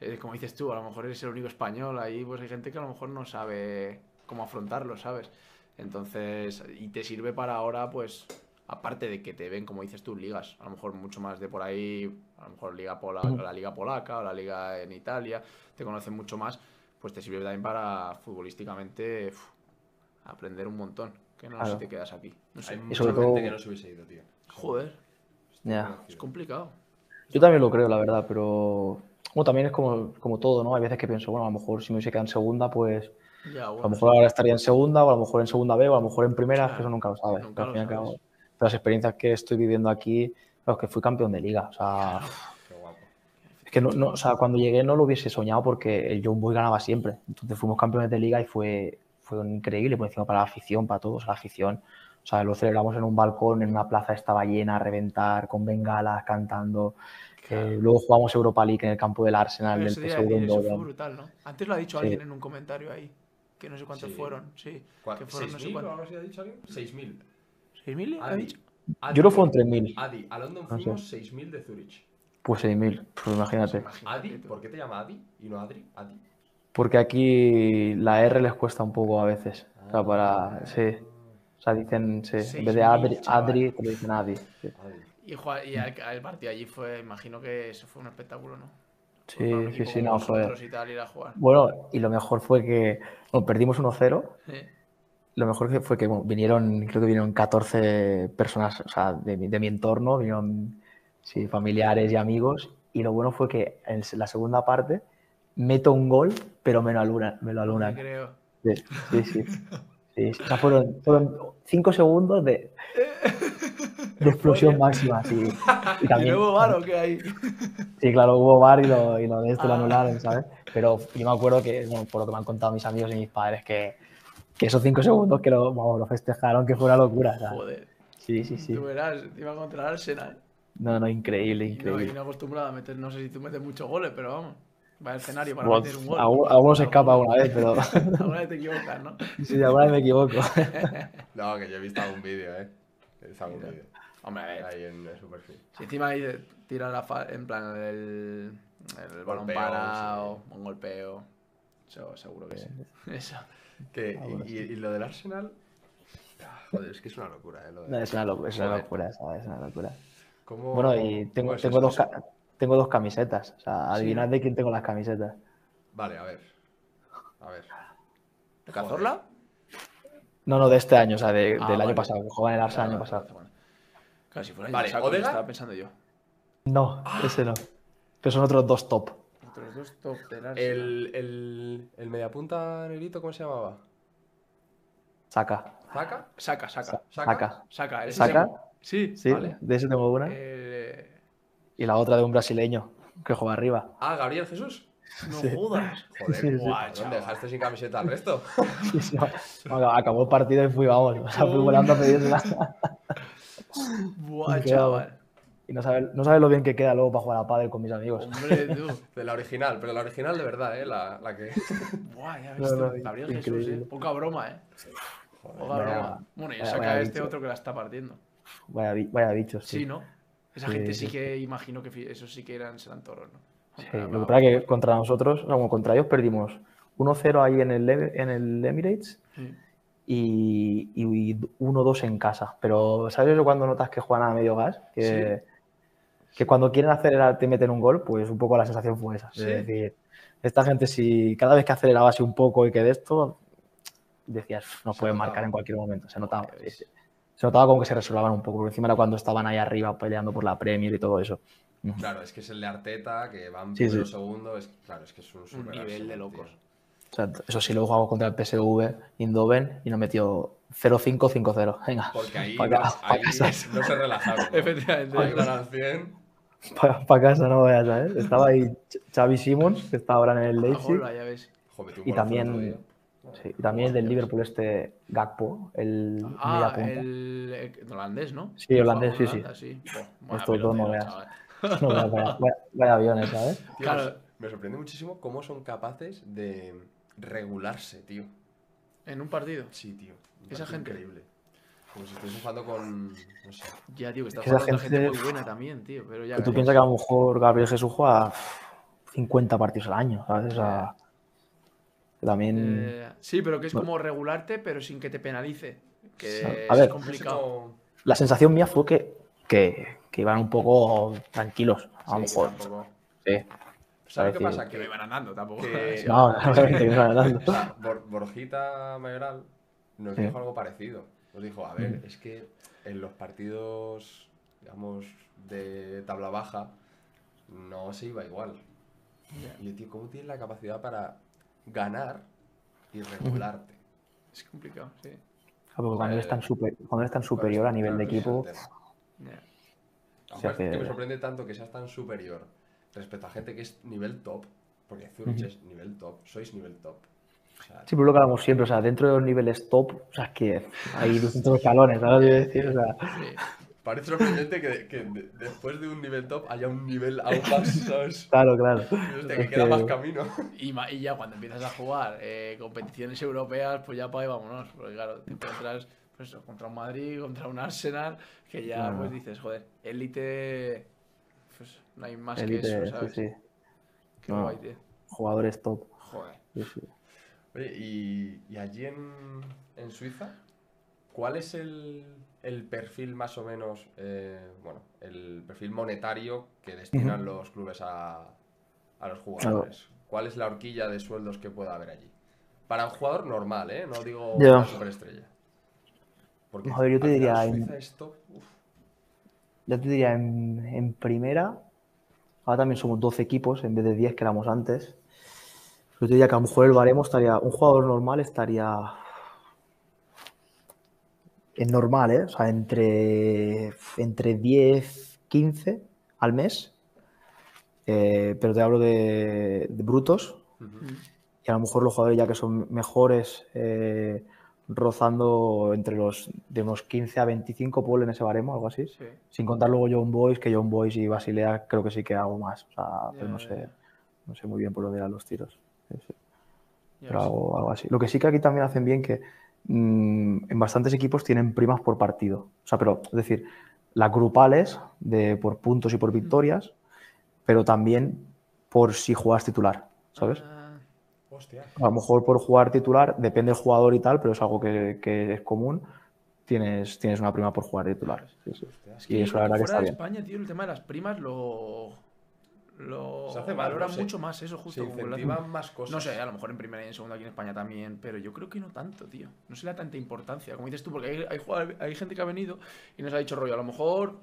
eh, como dices tú, a lo mejor eres el único español, ahí pues hay gente que a lo mejor no sabe cómo afrontarlo, ¿sabes? Entonces, y te sirve para ahora, pues, aparte de que te ven, como dices tú, ligas, a lo mejor mucho más de por ahí, a lo mejor liga polaca, la liga polaca o la liga en Italia, te conocen mucho más, pues te sirve también para futbolísticamente uf, aprender un montón, que no sé si Claro. te quedas aquí. No sé. Hay Y mucha sobre gente todo- que no se hubiese ido, tío. Joder, Ya. es complicado. Yo también lo creo, la verdad, pero bueno, también es como, como todo, ¿no? Hay veces que pienso, bueno, a lo mejor si me hubiese quedado en segunda, pues Ya, a lo mejor ahora estaría en segunda, o a lo mejor en segunda B, o a lo mejor en primera, Claro, que eso nunca lo sabes. nunca al lo fin y al sabes. cabo, las experiencias que estoy viviendo aquí, es que fui campeón de liga. O sea, Qué guapo. es que no, no- o sea, cuando llegué no lo hubiese soñado porque el John Boy ganaba siempre. Entonces fuimos campeones de liga y fue, fue increíble, por encima para la afición, para todos, la afición. O sea, lo celebramos en un balcón, en una plaza estaba llena, a reventar, con bengalas, cantando. Eh, luego jugamos Europa League en el campo del Arsenal, del decir, eso fue brutal, ¿no? Antes lo ha dicho Sí. alguien en un comentario ahí, que no sé cuántos Sí. fueron, sí. ¿Cuál- Que fueron no sé ¿6.000 o cuántos. dicho alguien? 6.000. ¿6.000? ¿Ha Adi. dicho? Adi, Yo creo que fueron 3.000. Adi, a London No sé. fuimos 6.000 de Zurich. Pues 6.000, pues imagínate. Adi. ¿por qué te llama Adi y no Adri? Adi. Porque aquí la R les cuesta un poco a veces. O sea, para. Sí. O sea, dicen. Sí. En vez de 6.000, Adri. Adri te lo dicen Adi. Sí. Y, y el, partido allí fue, imagino que eso fue un espectáculo, ¿no? sí, sí, sí, no, fue. y tal, ir a jugar. Bueno, y lo mejor fue que. Bueno, perdimos 1-0. Eh, Lo mejor que fue que bueno, vinieron, creo que vinieron 14 personas, o sea, de, mi- de mi entorno, vinieron sí, familiares y amigos. Y lo bueno fue que en la segunda parte meto un gol, pero me lo alunan. Me lo alunan. creo. Sí, sí, sí. Sí, sí. O sea, fueron, fueron cinco segundos de, de explosión máxima, sí. Y ¿Y también, luego VAR o qué hay? sí, claro, hubo VAR y lo, y lo de esto lo Ah. anularon, ¿sabes? Pero yo me acuerdo que, bueno, por lo que me han contado mis amigos y mis padres, que, que esos cinco segundos que lo, festejaron, que fue una locura, ¿sabes? Joder. Sí, sí, sí. Tú verás, te iba contra el Arsenal. No, no, increíble, Y no, y increíble. no acostumbrado a meter, no sé si tú metes muchos goles, pero vamos. Va al escenario para Bueno, meter un gol. algún- algunos se escapa alguna vez, pero Alguna vez te equivocas, ¿no? sí, alguna vez me equivoco. No, que yo he visto algún vídeo, eh. He visto algún vídeo. Hombre, a ver. Ahí en su perfil. Si encima ahí te tira la fa- en plan el, el balón Golpeo, parado, un golpeo. Eso, seguro que sí. Eso. Que, Ah, bueno, y, y- y lo del Arsenal. ah, Joder, es que es una locura, eh. Lo de- No, es una locura, es una locura, ¿sabes? Es una locura. ¿Cómo- Bueno, y tengo, es tengo, dos, tengo dos camisetas. O sea, adivinad de quién tengo las camisetas. Vale, a ver. A ver. ¿De Cazorla? No, no, de este año, o sea, de- Ah, del vale. año pasado, que juega en el Arsenal el año pasado. vale, vale. Claro, si fuera Vale, pasado, estaba pensando yo. No, ese no. Pero son otros dos top. El, el, el mediapunta negrito, ¿cómo se llamaba? Saca. Saca, saca. Saca. Saca. ese Saca. se- Sí, Sí, vale. de ese tengo una. Eh, Y la otra de un brasileño que juega arriba. Ah, Gabriel Jesús. no Sí. jodas. Joder, Sí, sí. guau, chaval. ¿dónde dejaste sin camiseta al resto? Sí, sí, Bueno, Acabó el partido y fui, vamos. O sea, fui volando a pedírsela. Buah, chaval. Y no sabes no sabe lo bien que queda luego para jugar a pádel con mis amigos. Hombre, tú. De la original, pero la original de verdad, ¿eh? La, la que. Buah, ya No, ves no, Gabriel Jesús, eh. Poca broma, eh. Joder. Poca Vaya- broma. Bueno, y saca este bicho. otro que la está partiendo. Vaya, vaya bichos. Sí, Sí, ¿no? Esa Sí, gente sí sí. que imagino que esos sí que eran, serán toros, ¿no? Sí, lo que pasa es que contra nosotros, o sea, bueno, contra ellos perdimos 1-0 ahí en el, Em- en el Emirates y, y 1-2 en casa. Pero ¿sabes eso cuando notas que juegan a medio gas? Que, que cuando quieren acelerar te meten un gol, pues un poco la sensación fue esa. Sí. Es decir, esta gente si cada vez que aceleraba así un poco y que de esto, decías, nos pueden notaba. marcar en cualquier momento. Se notaba. Sí, sí. Se notaba como que se resolvaban un poco, porque encima era cuando estaban ahí arriba peleando por la Premier y todo eso. Claro, es que es el de Arteta, que van Sí, primero sí. segundo. Es, claro, es que es un, Un super nivel de locos. tío. O sea, eso sí, luego jugamos contra el PSV Eindhoven y nos metió 0-5, 5-0. Venga, Porque ahí, Pa' no, ca- pa' ahí casa. no se relajaron. ¿no? Efectivamente. Ahí van al 100. para casa no vayas, ¿sabes? Estaba ahí Ch- Xavi Simons, que está ahora en el A Leipzig. ves. Joder, Y también, sí, y también el del Liverpool este Gakpo, el Ah, el, el holandés, ¿no? Sí, holandés, sí, sí. Sí. Buah, buena Estos dos no veas. No, vaya, vaya- vaya- aviones, ¿sabes? Tío, Claro. me sorprende muchísimo cómo son capaces de regularse, tío. En un partido. Sí, tío. Esa gente. Increíble. Como si estuviese jugando con. No sé. Ya, tío, que está jugando gente... gente- muy buena también, tío. Pero ya tú piensas que a lo mejor Gabriel Jesús juega 50 partidos al año, ¿sabes? O sea, también... Eh, sí, pero que es como regularte, pero sin que te penalice. Que A es ver, complicado. La sensación mía fue que, que, que iban un poco tranquilos, a lo Sí, mejor. Sí. ¿Sabes qué pasa? Que no iban andando tampoco. que-. No, obviamente que no iban andando. O sea, Bor- Borjita Mayoral nos Sí. dijo algo parecido. Nos dijo, a ver, Mm. es que en los partidos, digamos, de tabla baja, no se iba igual. Y yo, tío, ¿cómo tienes la capacidad para ganar y regularte? Es complicado, sí. Porque cuando eres tan, super- cuando eres tan superior a nivel de equipo, Ya. Aparte, hace- que me sorprende tanto que seas tan superior respecto a gente que es nivel top, porque Zurich es nivel top, sois nivel top. O sea, sí, pero lo que hablamos siempre, o sea, dentro de los niveles top, o sea, que hay distintos escalones, ¿sabes quiero decir? O sea, Sí. Parece sorprendente que, que de- después de un nivel top haya un nivel aún más, ¿sabes? claro, claro. Hostia, que queda que- más camino. Y, ya cuando empiezas a jugar eh, competiciones europeas, pues ya para ahí vámonos. Porque claro, te encuentras pues, contra un Madrid, contra un Arsenal, que ya pues dices, joder, élite. Pues no hay más que eso, sí, ¿sabes? sí. Qué No. guay, tío. Jugadores top. Joder. Sí, sí. Oye, y, y allí en, en Suiza, ¿cuál es el, el perfil más o menos, eh, bueno, el perfil monetario que destinan los clubes a, a los jugadores? ¿Cuál es la horquilla de sueldos que pueda haber allí? Para un jugador normal, ¿eh? No digo una superestrella. Porque A ver, yo te diría en- Suiza es top, Ya te diría, en, en primera, ahora también somos 12 equipos en vez de 10 que éramos antes. Yo te diría que a lo mejor el baremo estaría, un jugador normal estaría en normal, ¿eh? O sea, entre, entre 10, 15 al mes. Eh, pero te hablo de, de brutos. Y a lo mejor los jugadores ya que son mejores, eh, rozando entre los de unos 15 a 25 por en ese baremo, algo así. Sí. Sin contar luego John Boys, que John Boys y Basilea creo que sí que hago más. O sea, pero no sé, no sé muy bien por dónde eran los tiros. Sí, Pero hago algo así. Lo que sí que aquí también hacen bien que mm, en bastantes equipos tienen primas por partido. O sea, pero es decir, las grupales de, por puntos y por victorias, pero también por si juegas titular, ¿sabes? Ah, Hostia. A lo mejor por jugar titular, depende del jugador y tal, pero es algo que, que es común. Tienes, tienes una prima por jugar titular. Sí, sí. Hostia, es Y eso la verdad que está de bien. España, tío, el tema de las primas lo. Lo Se hace mal, valora ¿no? Se- mucho más eso, Se justo. incentivan más cosas. No sé, a lo mejor en primera y en segunda aquí en España también, pero yo creo que no tanto, tío. No se le da tanta importancia, como dices tú, porque hay, hay gente que ha venido y nos ha dicho rollo, a lo mejor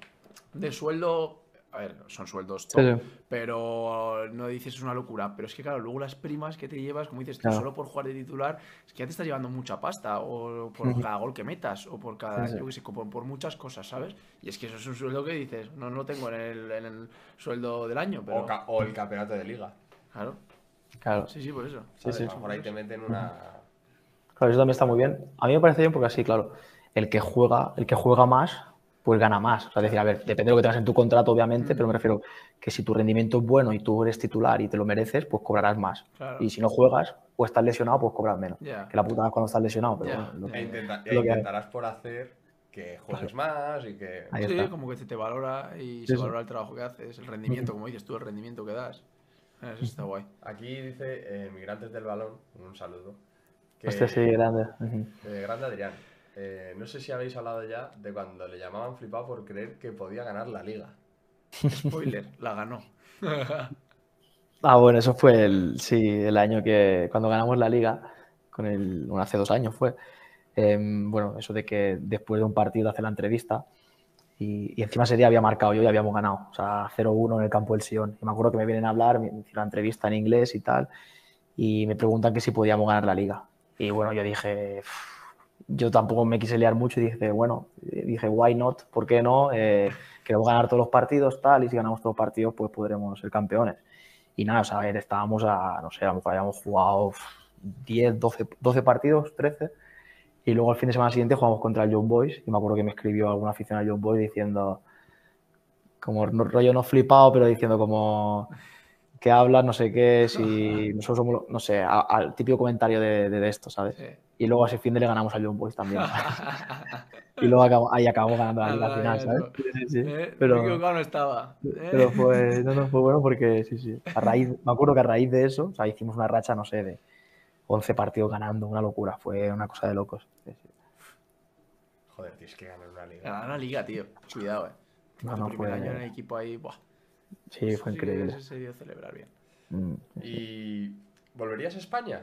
de sueldo, a ver, son sueldos top, Sí, sí. pero no dices es una locura. Pero es que, claro, luego las primas que te llevas, como dices tú, Claro. solo por jugar de titular, es que ya te estás llevando mucha pasta, o por cada gol que metas, o por cada, Sí, sí. yo qué sé, por, por muchas cosas, ¿sabes? Y es que eso es un sueldo que dices, no, no lo tengo en el, en el sueldo del año, pero. O, el campeonato de liga. Claro, Claro. sí, sí, por eso. sí. Mejor ahí te meten una. Claro, eso también está muy bien. A mí me parece bien porque así, claro, el que juega, el que juega más, pues gana más. O sea, es decir, a ver, depende de lo que tengas en tu contrato, obviamente, pero me refiero que si tu rendimiento es bueno y tú eres titular y te lo mereces, pues cobrarás más. Claro. Y si no juegas o estás lesionado, pues cobras menos. Que la putada es cuando estás lesionado, pero bueno, lo E, que- intenta- es lo e hay. intentarás por hacer que juegues más y que. Ahí Sí, está. como que se te valora y Sí, se sí. valora el trabajo que haces, el rendimiento, como dices tú, el rendimiento que das. Eso está guay. Aquí dice eh, Migrantes del Balón, un saludo. Que, Hostia, sí, grande. Eh, grande Adrián. Eh, no sé si habéis hablado ya de cuando le llamaban flipado por creer que podía ganar la liga. Spoiler, la ganó. Ah, bueno, eso fue el, sí, el año que cuando ganamos la liga, con el, bueno, hace dos años fue. Em, bueno, eso de que después de un partido hace la entrevista y, y encima ese día había marcado yo y habíamos ganado, o sea, 0-1 en el campo del Sion. Y me acuerdo que me vienen a hablar, me hicieron la entrevista en inglés y tal, y me preguntan que si podíamos ganar la liga. Y bueno, yo dije, yo tampoco me quise liar mucho y dije, bueno, eh, dije, why not, ¿por qué no? Eh, queremos ganar todos los partidos, tal, y si ganamos todos los partidos, pues podremos ser campeones. Y nada, o sea, a estábamos a, no sé, a lo mejor habíamos jugado uf, 10, 12, 12 partidos, 13, y luego el fin de semana siguiente jugamos contra el John Boys, y me acuerdo que me escribió alguna afición al John Boys diciendo, como rollo no flipado, pero diciendo como ¿qué hablas? No sé qué, si nosotros somos, no sé, a- al típico comentario de, de, de esto, ¿sabes? Sí. Y luego a ese fin de le ganamos al Young Boys también. y luego acabamos- ahí acabamos ganando la liga al final, ¿sabes? Sí, sí, sí. Eh, Pero- equivocado no estaba. eh. Pero fue, no, no, fue bueno porque sí, sí. A raíz, me acuerdo que a raíz de eso, o sea, hicimos una racha, no sé, de 11 partidos ganando, una locura, fue una cosa de locos. Sí, sí. Joder, tienes que ganar una liga. Ganar la liga, tío. Cuidado, eh. No, tu no, primer fue- año en el equipo ahí, buah. Sí, fue Sí, increíble. se dio celebrar bien. Mm, ¿Y volverías a España?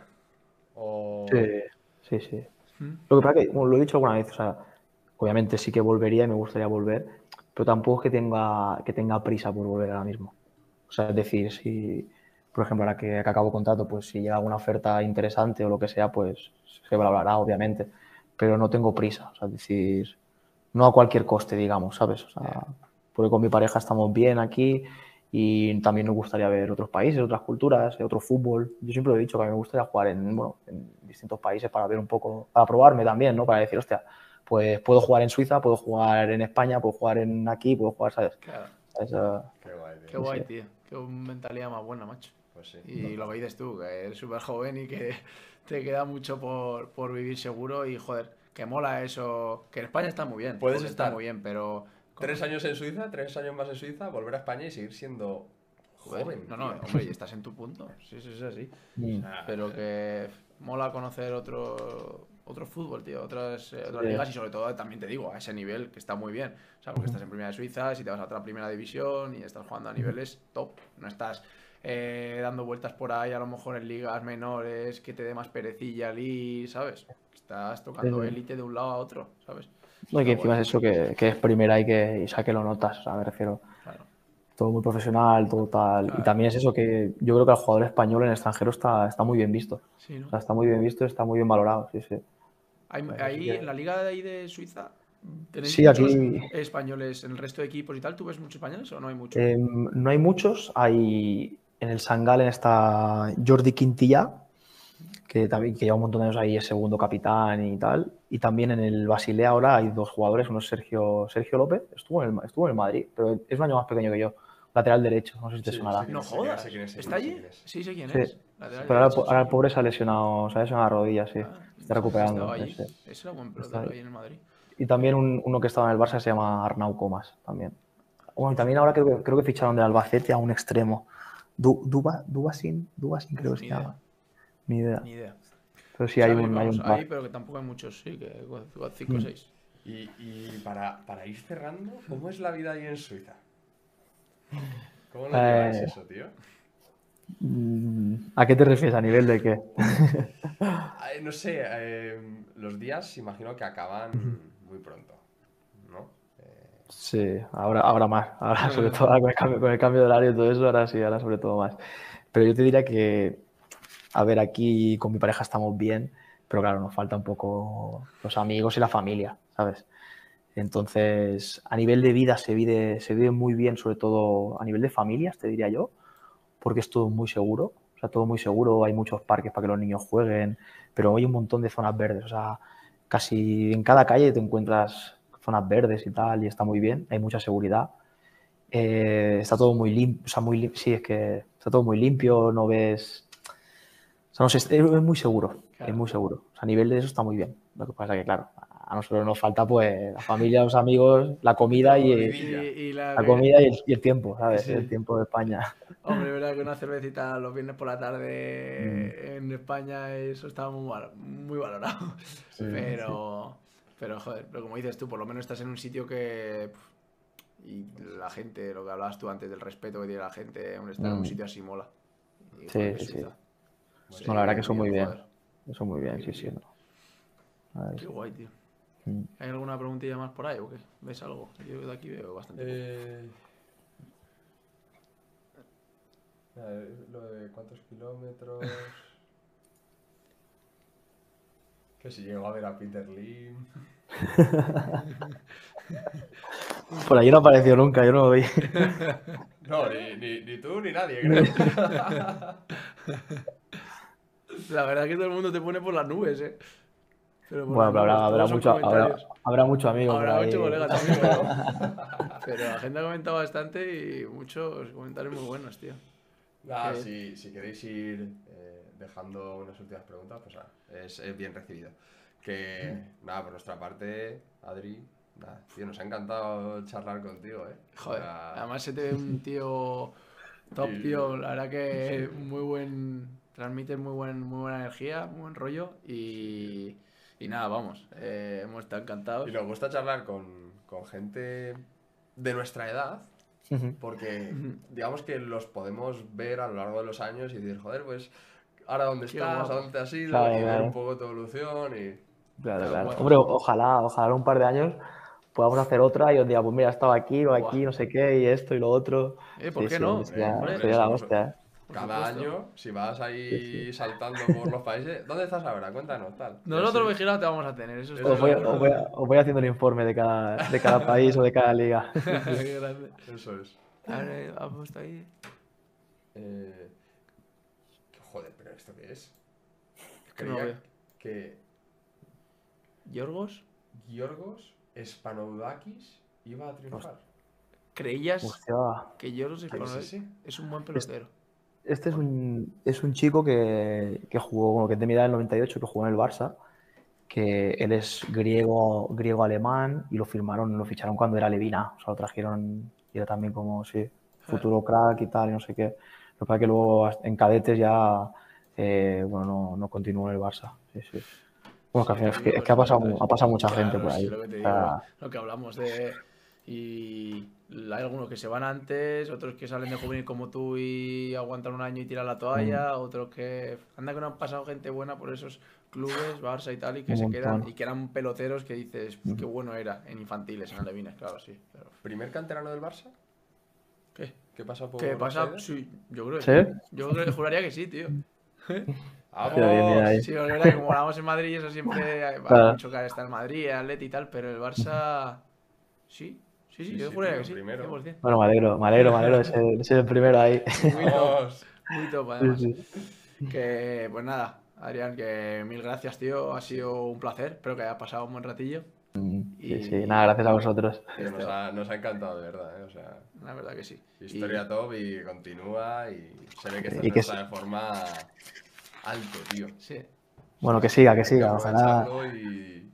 O... Sí, sí, sí. ¿Mm? Lo que pasa que, como lo he dicho alguna vez, o sea, obviamente sí que volvería y me gustaría volver, pero tampoco es que tenga, que tenga prisa por volver ahora mismo. O sea, es decir, si, por ejemplo, ahora que, que acabo contrato, pues si llega alguna oferta interesante o lo que sea, pues se valorará, obviamente, pero no tengo prisa, o sea, es decir, no a cualquier coste, digamos, ¿sabes? O sea, porque con mi pareja estamos bien aquí y también nos gustaría ver otros países, otras culturas, otro fútbol. Yo siempre lo he dicho que a mí me gustaría jugar en, bueno, en distintos países para ver un poco, para probarme también, ¿no? Para decir, hostia, pues puedo jugar en Suiza, puedo jugar en España, puedo jugar en aquí, puedo jugar, ¿sabes? Claro. ¿Sabes? Eh, Qué guay, tío. Qué guay, tío. Qué mentalidad más buena, macho. Pues sí. Y lo que dices tú, que eres súper joven y que te queda mucho por, por vivir seguro y joder, que mola eso. Que en España está muy bien. Puedes porque está estar muy bien, pero. Tres años en Suiza, tres años más en Suiza, volver a España y seguir siendo Joder, joven. no, no, tío. hombre, y estás en tu punto. Sí, sí, sí, sí. mm, Ah, Pero que mola conocer otro, otro fútbol, tío, otras, eh, otras Sí. ligas y sobre todo también te digo, a ese nivel que está muy bien. O sea, porque estás en primera de Suiza, si te vas a otra primera división y estás jugando a niveles top. No estás eh, dando vueltas por ahí, a lo mejor en ligas menores, que te dé más perecilla al ¿sabes? Estás tocando Sí. élite de un lado a otro, ¿sabes? No, y que encima es eso que, que es primera y que, y sea, que lo notas, o sea, me refiero. Claro. todo muy profesional, todo tal. Claro. Y también es eso que yo creo que el jugador español en el extranjero está, está muy bien visto. Sí, ¿no? O sea, está muy bien visto, está muy bien valorado, sí, sí. Bueno, ahí en la liga de ahí de Suiza, ¿tenéis Sí, muchos aquí- españoles en el resto de equipos y tal? ¿Tú ves muchos españoles o no hay muchos? Em, no hay muchos, hay en el San Galen está Jordi Quintilla, que también que lleva un montón de años ahí, es segundo capitán y tal. Y también en el Basilea ahora hay dos jugadores, uno es Sergio, Sergio López, estuvo en, el, estuvo en el Madrid, pero es un año más pequeño que yo, lateral derecho, no sé si te Sí, sonará. sí. No jodas. sé quién es, sé ¿Está allí? sé quién es. Sí, sé quién es. Lateral Pero ahora, derecho, ahora el pobre se ha lesionado, se ha lesionado la rodilla, sí. Ah, Está recuperando. Ese era buen Está pelotero ahí. ahí en el Madrid. Y también un- uno que estaba en el Barça se llama Arnau Comas, también. Bueno, y también ahora creo que, creo que ficharon del Albacete a un extremo. Du, Duba, Dubasin, Dubasin creo que se llama. Ni idea. Ni idea. Pero sí hay Sabes, un, hay un par. ahí, pero que tampoco hay muchos, sí, que 5 o Mm. 6. Y, y para, para ir cerrando, ¿cómo es la vida ahí en Suiza? ¿Cómo lo Eh, lleváis eso, tío? Mm, ¿A qué te refieres? ¿A nivel de qué? Ay, no sé, eh, los días imagino que acaban muy pronto, ¿no? Eh, Sí, ahora, ahora más. Ahora, sobre todo con el, cambio, con el cambio de horario y todo eso, ahora sí, ahora sobre todo más. Pero yo te diría que, a ver, aquí con mi pareja estamos bien, pero claro, nos falta un poco los amigos y la familia, ¿sabes? Entonces, a nivel de vida se vive, muy bien, sobre todo a nivel de familias, te diría yo, porque es todo muy seguro, o sea, todo muy seguro, hay muchos parques para que los niños jueguen, pero hay un montón de zonas verdes, o sea, casi en cada calle te encuentras zonas verdes y tal, y está muy bien, hay mucha seguridad. Eh, está todo muy limpio, o sea, muy sí, es que está todo muy limpio, no ves... O sea, no sé, es, es muy seguro, Claro. es muy seguro. O sea, a nivel de eso está muy bien. Lo que pasa que, claro, a nosotros nos falta pues la familia, los amigos, la comida y, Y, Vidilla. y la, la comida y el, y el tiempo, ¿sabes? Sí. El tiempo de España. Hombre, verdad que una cervecita los viernes por la tarde Mm. en España, eso está muy, val- muy valorado. Sí, pero, pero, joder, pero como dices tú, por lo menos estás en un sitio que. Y la gente, lo que hablabas tú antes del respeto que tiene la gente, estar en un Mm. sitio así mola. Y, Sí, joder, sí, sí. No, la verdad que eso muy bien. joder. Eso muy bien, sí, sí. ¿no? A ver, Qué guay, tío. mm. ¿Hay alguna preguntilla más por ahí o qué? ¿Ves algo? Yo de aquí veo bastante. Eh, lo de cuántos kilómetros. que si llego a ver a Peter Lim. Por ahí no apareció nunca, yo no lo vi. No, ni, ni, ni tú ni nadie, creo. La verdad es que todo el mundo te pone por las nubes, ¿eh? Pero Bueno, pero habrá, habrá mucho, habrá, habrá mucho amigo Habrá mucho colega también, pero, pero la gente ha comentado bastante y muchos comentarios muy buenos, tío. Nada, que- si, si queréis ir eh, dejando unas últimas preguntas, pues nada, es, es bien recibido. Que nada, por nuestra parte, Adri, nada, tío, nos ha encantado charlar contigo, ¿eh? Joder, además se te ve un tío top, tío. La verdad que muy buen. Transmite muy, buen, muy buena energía, muy buen rollo. Y, y nada, vamos. eh, hemos estado encantados. Y nos gusta charlar con, con gente de nuestra edad, porque digamos que los podemos ver a lo largo de los años y decir, joder, pues ahora dónde Qué estás, guapo. a dónde has ido, Claro, y ver claro. un poco tu evolución y... Claro, Claro, claro. bueno. Hombre, ojalá, ojalá en un par de años podamos hacer otra y os diga, pues mira, estaba aquí o aquí, no sé qué, y esto y lo otro. Eh, ¿por Sí, qué sí, no? Sería, sería la hostia, ¿eh? Cada supuesto. año, si vas ahí Sí, saltando por los países, ¿dónde estás ahora? Cuéntanos, tal. Nosotros Sí. vigilados te vamos a tener, eso Os voy, seguro. os voy- os voy haciendo el informe de cada, de cada país o de cada liga. Eso es. A ver, ha puesto ahí. Eh, Joder, pero ¿esto qué es? no Creía que Yorgos, Giorgos Spanoudakis iba a triunfar. ¿creías Hostia. que Yorgos ¿Quién es Spanoudakis es un buen pelotero? Este es un, es un chico que, que jugó, bueno, que es de mi edad del 98, que jugó en el Barça, que él es griego, griego-alemán y lo firmaron, lo ficharon cuando era Levina, o sea, lo trajeron y era también como, sí, futuro crack y tal, y no sé qué. Lo que que luego en cadetes ya, eh, bueno, no, no continuó en el Barça, sí, sí. Bueno, que es que, es que ha, pasado, ha pasado mucha gente Claro, por sí, ahí. lo que te o digo, sea, lo que hablamos de. Y hay algunos que se van antes, otros que salen de juvenil como tú y aguantan un año y tiran la toalla, Mm. otros que. Anda que no han pasado gente buena por esos clubes, Barça y tal, y que Un se montón. quedan. Y que eran peloteros que dices, qué bueno era en infantiles, en alevines, claro, sí. claro. ¿Primer canterano del Barça? ¿Qué? ¿Qué pasa por ¿Qué pasa? Sí, yo creo que ¿Sí? sí. Yo creo que juraría que sí, tío. ¡Vamos! Sí, es verdad que como hablamos en Madrid, eso siempre Claro. mucho que está en Madrid, el Atleti y tal, pero el Barça. Sí, sí, sí, Sí, yo sí, juraría que sí. primero. 100%. bueno, me alegro, me alegro, me alegro de ser, de ser el primero ahí. Muy top, muy top, Sí, además. sí. Que, pues nada, Adrián, que mil gracias, tío. Ha sido un placer. Espero que haya pasado un buen ratillo. Sí, sí, nada, gracias a vosotros. Nos, ha, nos ha encantado, de verdad, ¿eh? O sea, La verdad que sí. historia top y continúa y se ve que Y esta que está de forma alto, tío. Y- sí, Bueno, que siga, que siga, ojalá. y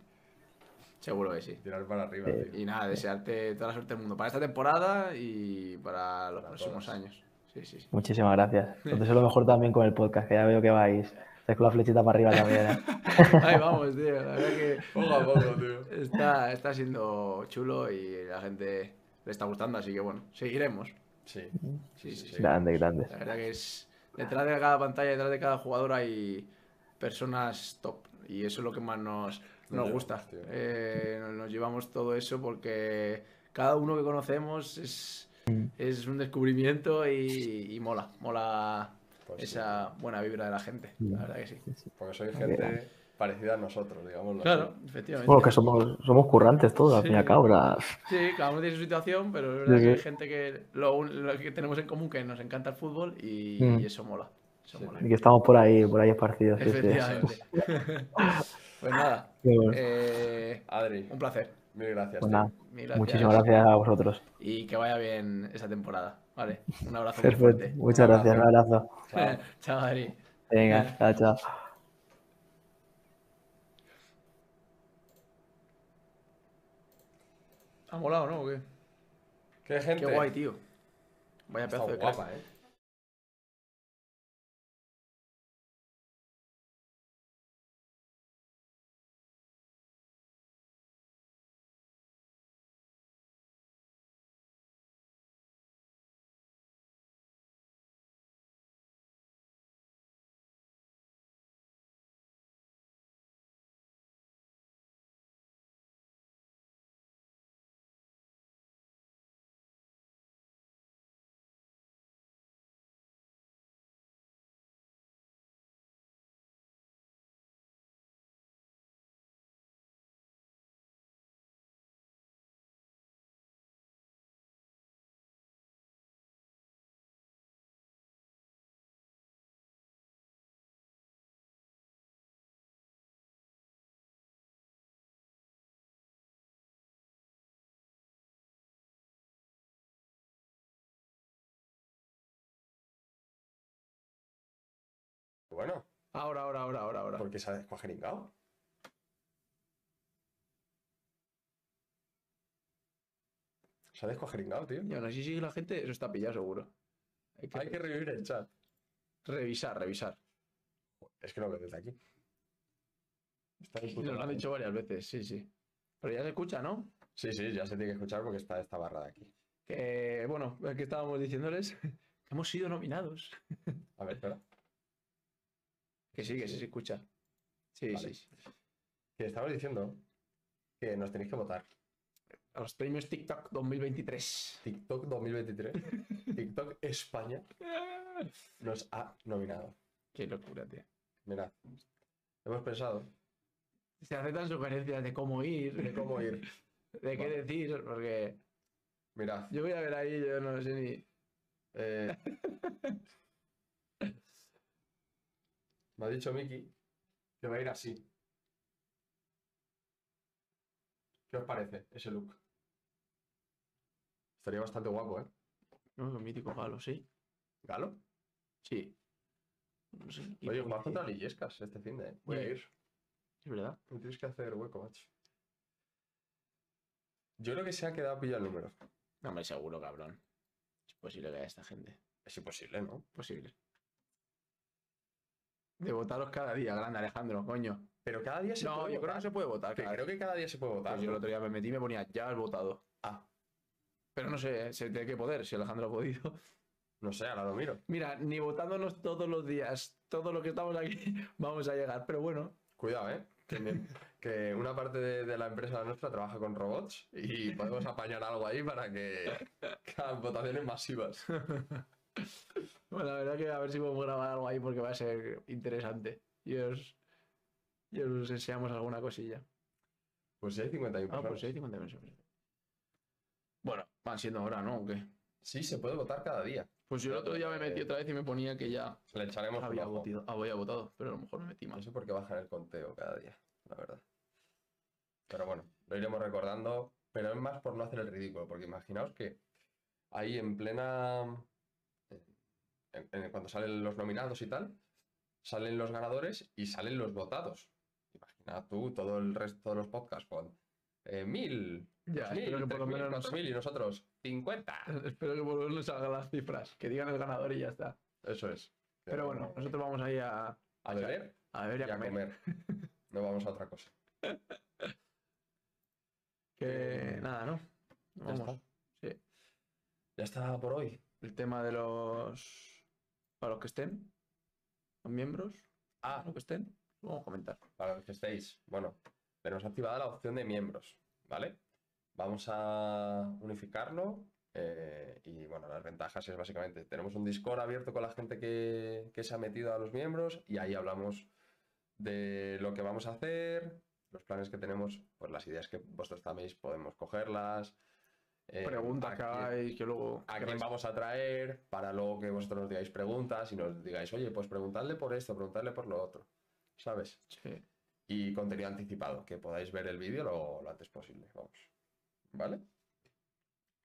seguro que sí. tirar para arriba, Eh, tío. Y nada, desearte toda la suerte del mundo para esta temporada y para los Para próximos años. Sí, sí, sí. Muchísimas gracias. Deseo lo mejor también con el podcast, que ya veo que vais, con la flechita para arriba también. ¿eh? Ahí vamos, tío. La verdad que Poco a poco, tío. está, está siendo chulo y la gente le está gustando, así que bueno, seguiremos. Sí. Sí, sí, sí. Grande, grande. La verdad que es. Detrás de cada pantalla, detrás de cada jugador hay personas top. Y eso es lo que más nos, nos gusta. Eh, nos- nos llevamos todo eso porque cada uno que conocemos es, es un descubrimiento y, y mola. Mola Pues sí. esa buena vibra de la gente. La verdad que sí. Porque soy gente parecida a nosotros, digamos. Claro, efectivamente. Bueno, que somos, somos currantes todos, al fin y al Sí. cabo. Sí, cada uno tiene su situación, pero es verdad Sí, que hay sí. gente que lo, que tenemos en común que nos encanta el fútbol y, Mm. y eso mola. Eso Sí. mola. Y que estamos por ahí, por ahí esparcidos. sí, sí. Efectivamente. pues nada. Eh, Adri, un placer. mil gracias. Pues nada, Mil gracias. muchísimas gracias a vosotros. Y que vaya bien esta temporada. Vale, un abrazo muy fuerte. Muchas gracias, un abrazo. Chao. Chao, Adri. Venga, chao, chao. ¿Ha molado, no? ¿O qué? ¿Qué gente? Qué guay, tío. Vaya Está pedazo de crack. guapa, eh. Bueno, Ahora, ahora, ahora, ahora, ahora. porque se ha descuajeringado. Se ha descuajeringado, tío. Y aún así sigue la gente, eso está pillado seguro. Hay que, Hay que revivir el chat. revisar, revisar. Es que lo veo desde aquí. Está Nos lo han dicho varias veces, sí, sí. Pero ya se escucha, ¿no? Sí, sí, ya se tiene que escuchar porque está esta barra de aquí. Que, bueno, que estábamos diciéndoles que hemos sido nominados. A ver, espera. Que sí, que sí se escucha. Sí, Vale. sí, sí. Que estamos diciendo que nos tenéis que votar. A los premios TikTok 2023. TikTok 2023. TikTok España nos ha nominado. Qué locura, tío. Mirad. Hemos pensado Se aceptan sugerencias de cómo ir, de cómo ir. de qué Vale. decir, porque Mirad. yo voy a ver ahí, yo no sé ni. eh, me ha dicho Miki que va a ir así. ¿Qué os parece ese look? Estaría bastante guapo, ¿eh? No, que mítico galo, sí. ¿Galo? Sí. No sé. Oye, vas contra Lillescas este fin de. Voy a ir. Es verdad. Me tienes que hacer hueco, macho. Yo creo que se ha quedado pillado el número. No me seguro, cabrón. Es posible que haya esta gente. Es imposible, ¿no? Posible. De votaros cada día, grande Alejandro, coño. Pero cada día se No, puede yo creo que votar. no se puede votar. Que cada creo que cada día se puede votar. Pues yo el ¿no? otro día me metí y me ponía, ya has votado. Ah, Pero no sé, se tiene que poder, si Alejandro ha podido. no sé, ahora lo miro. Mira, ni votándonos todos los días, todo lo que estamos aquí, vamos a llegar. Pero bueno, Cuidado, ¿eh? Que, una parte de, de la empresa nuestra trabaja con robots y podemos apañar algo ahí para que, que hagan votaciones masivas. bueno, la verdad que a ver si podemos grabar algo ahí porque va a ser interesante. Y os, y os enseñamos alguna cosilla. Pues si hay 51 Ah, personas. pues sí, hay 50 minutos. Bueno, van siendo ahora, ¿no? ¿O qué? Sí, se puede votar cada día. Pues yo el otro día me metí otra vez y me ponía que ya Le echaremos había un ojo. votado, había votado, pero a lo mejor me metí No más. sé por qué bajan el conteo cada día, la verdad. Pero bueno, lo iremos recordando, pero es más por no hacer el ridículo, porque imaginaos que ahí en plena... en- en- cuando salen los nominados y tal, salen los ganadores y salen los votados. Imagina tú todo el resto, todos los podcasts con eh, mil, Ya, dos mil, espero que por lo mil, menos nos- mil y nosotros 50. Espero que por lo menos salgan las cifras, que digan el ganador y ya está. Eso es. Pero bueno, nosotros vamos ahí a, a beber a beber y y a a comer. comer. No vamos a otra cosa. Que nada, ¿no? Ya Vamos. está. Sí. Ya está por hoy. El tema de los. Para los que estén, los miembros, Ah, los que estén, lo vamos a comentar. Para los que estéis, bueno, tenemos activada la opción de miembros, ¿vale? Vamos a unificarlo eh, y bueno, las ventajas es básicamente, tenemos un Discord abierto con la gente que, que se ha metido a los miembros y ahí hablamos de lo que vamos a hacer, los planes que tenemos, pues las ideas que vosotros también podemos cogerlas. Eh, Preguntas a que quién- hagáis, que luego. a quién vamos a traer para luego que vosotros nos digáis preguntas y nos digáis, oye, pues preguntadle por esto, preguntadle por lo otro, ¿sabes? Sí. y contenido anticipado, que podáis ver el vídeo lo, lo antes posible, vamos. ¿Vale?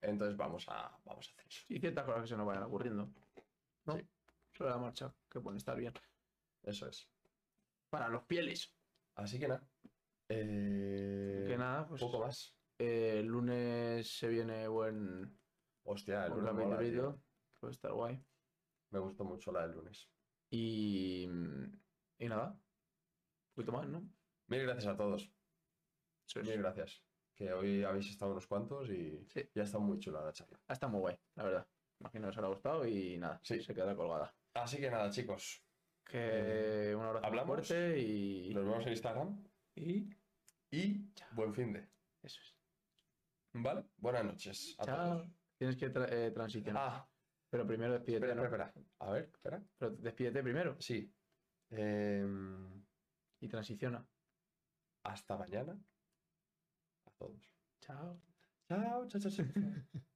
Entonces vamos a, vamos a hacer eso. Y ciertas cosas que se nos vayan ocurriendo. ¿no? Sí. Sobre la marcha, que pueden estar bien. Eso es. Para los pieles. Así que nada. Eh, Que nada, pues. Poco más. Eh, el lunes se viene buen, Hostia, el lunes mola, tío. Puede estar guay. Me gustó mucho la del lunes. Y. Y nada. Un poquito más, ¿no? Mil gracias a todos. Mil gracias. Que hoy habéis estado unos cuantos y Sí. ya está muy chula la charla. Ha estado muy guay, la verdad. Imagino que os habrá gustado y nada, Sí. se quedará colgada. Así que nada, chicos. Que un abrazo ¿hablamos? fuerte y. Nos vemos en Instagram Y. y buen fin de. Eso es. ¿Vale? Buenas noches a Chao. todos. Tienes que tra- eh, transicionar. Ah, Pero primero despídete, espera, ¿no? espera, espera. A ver, espera. Pero despídete primero Sí. Em, y transiciona. hasta mañana. A todos. Chao. Chao, chao, chao, chao.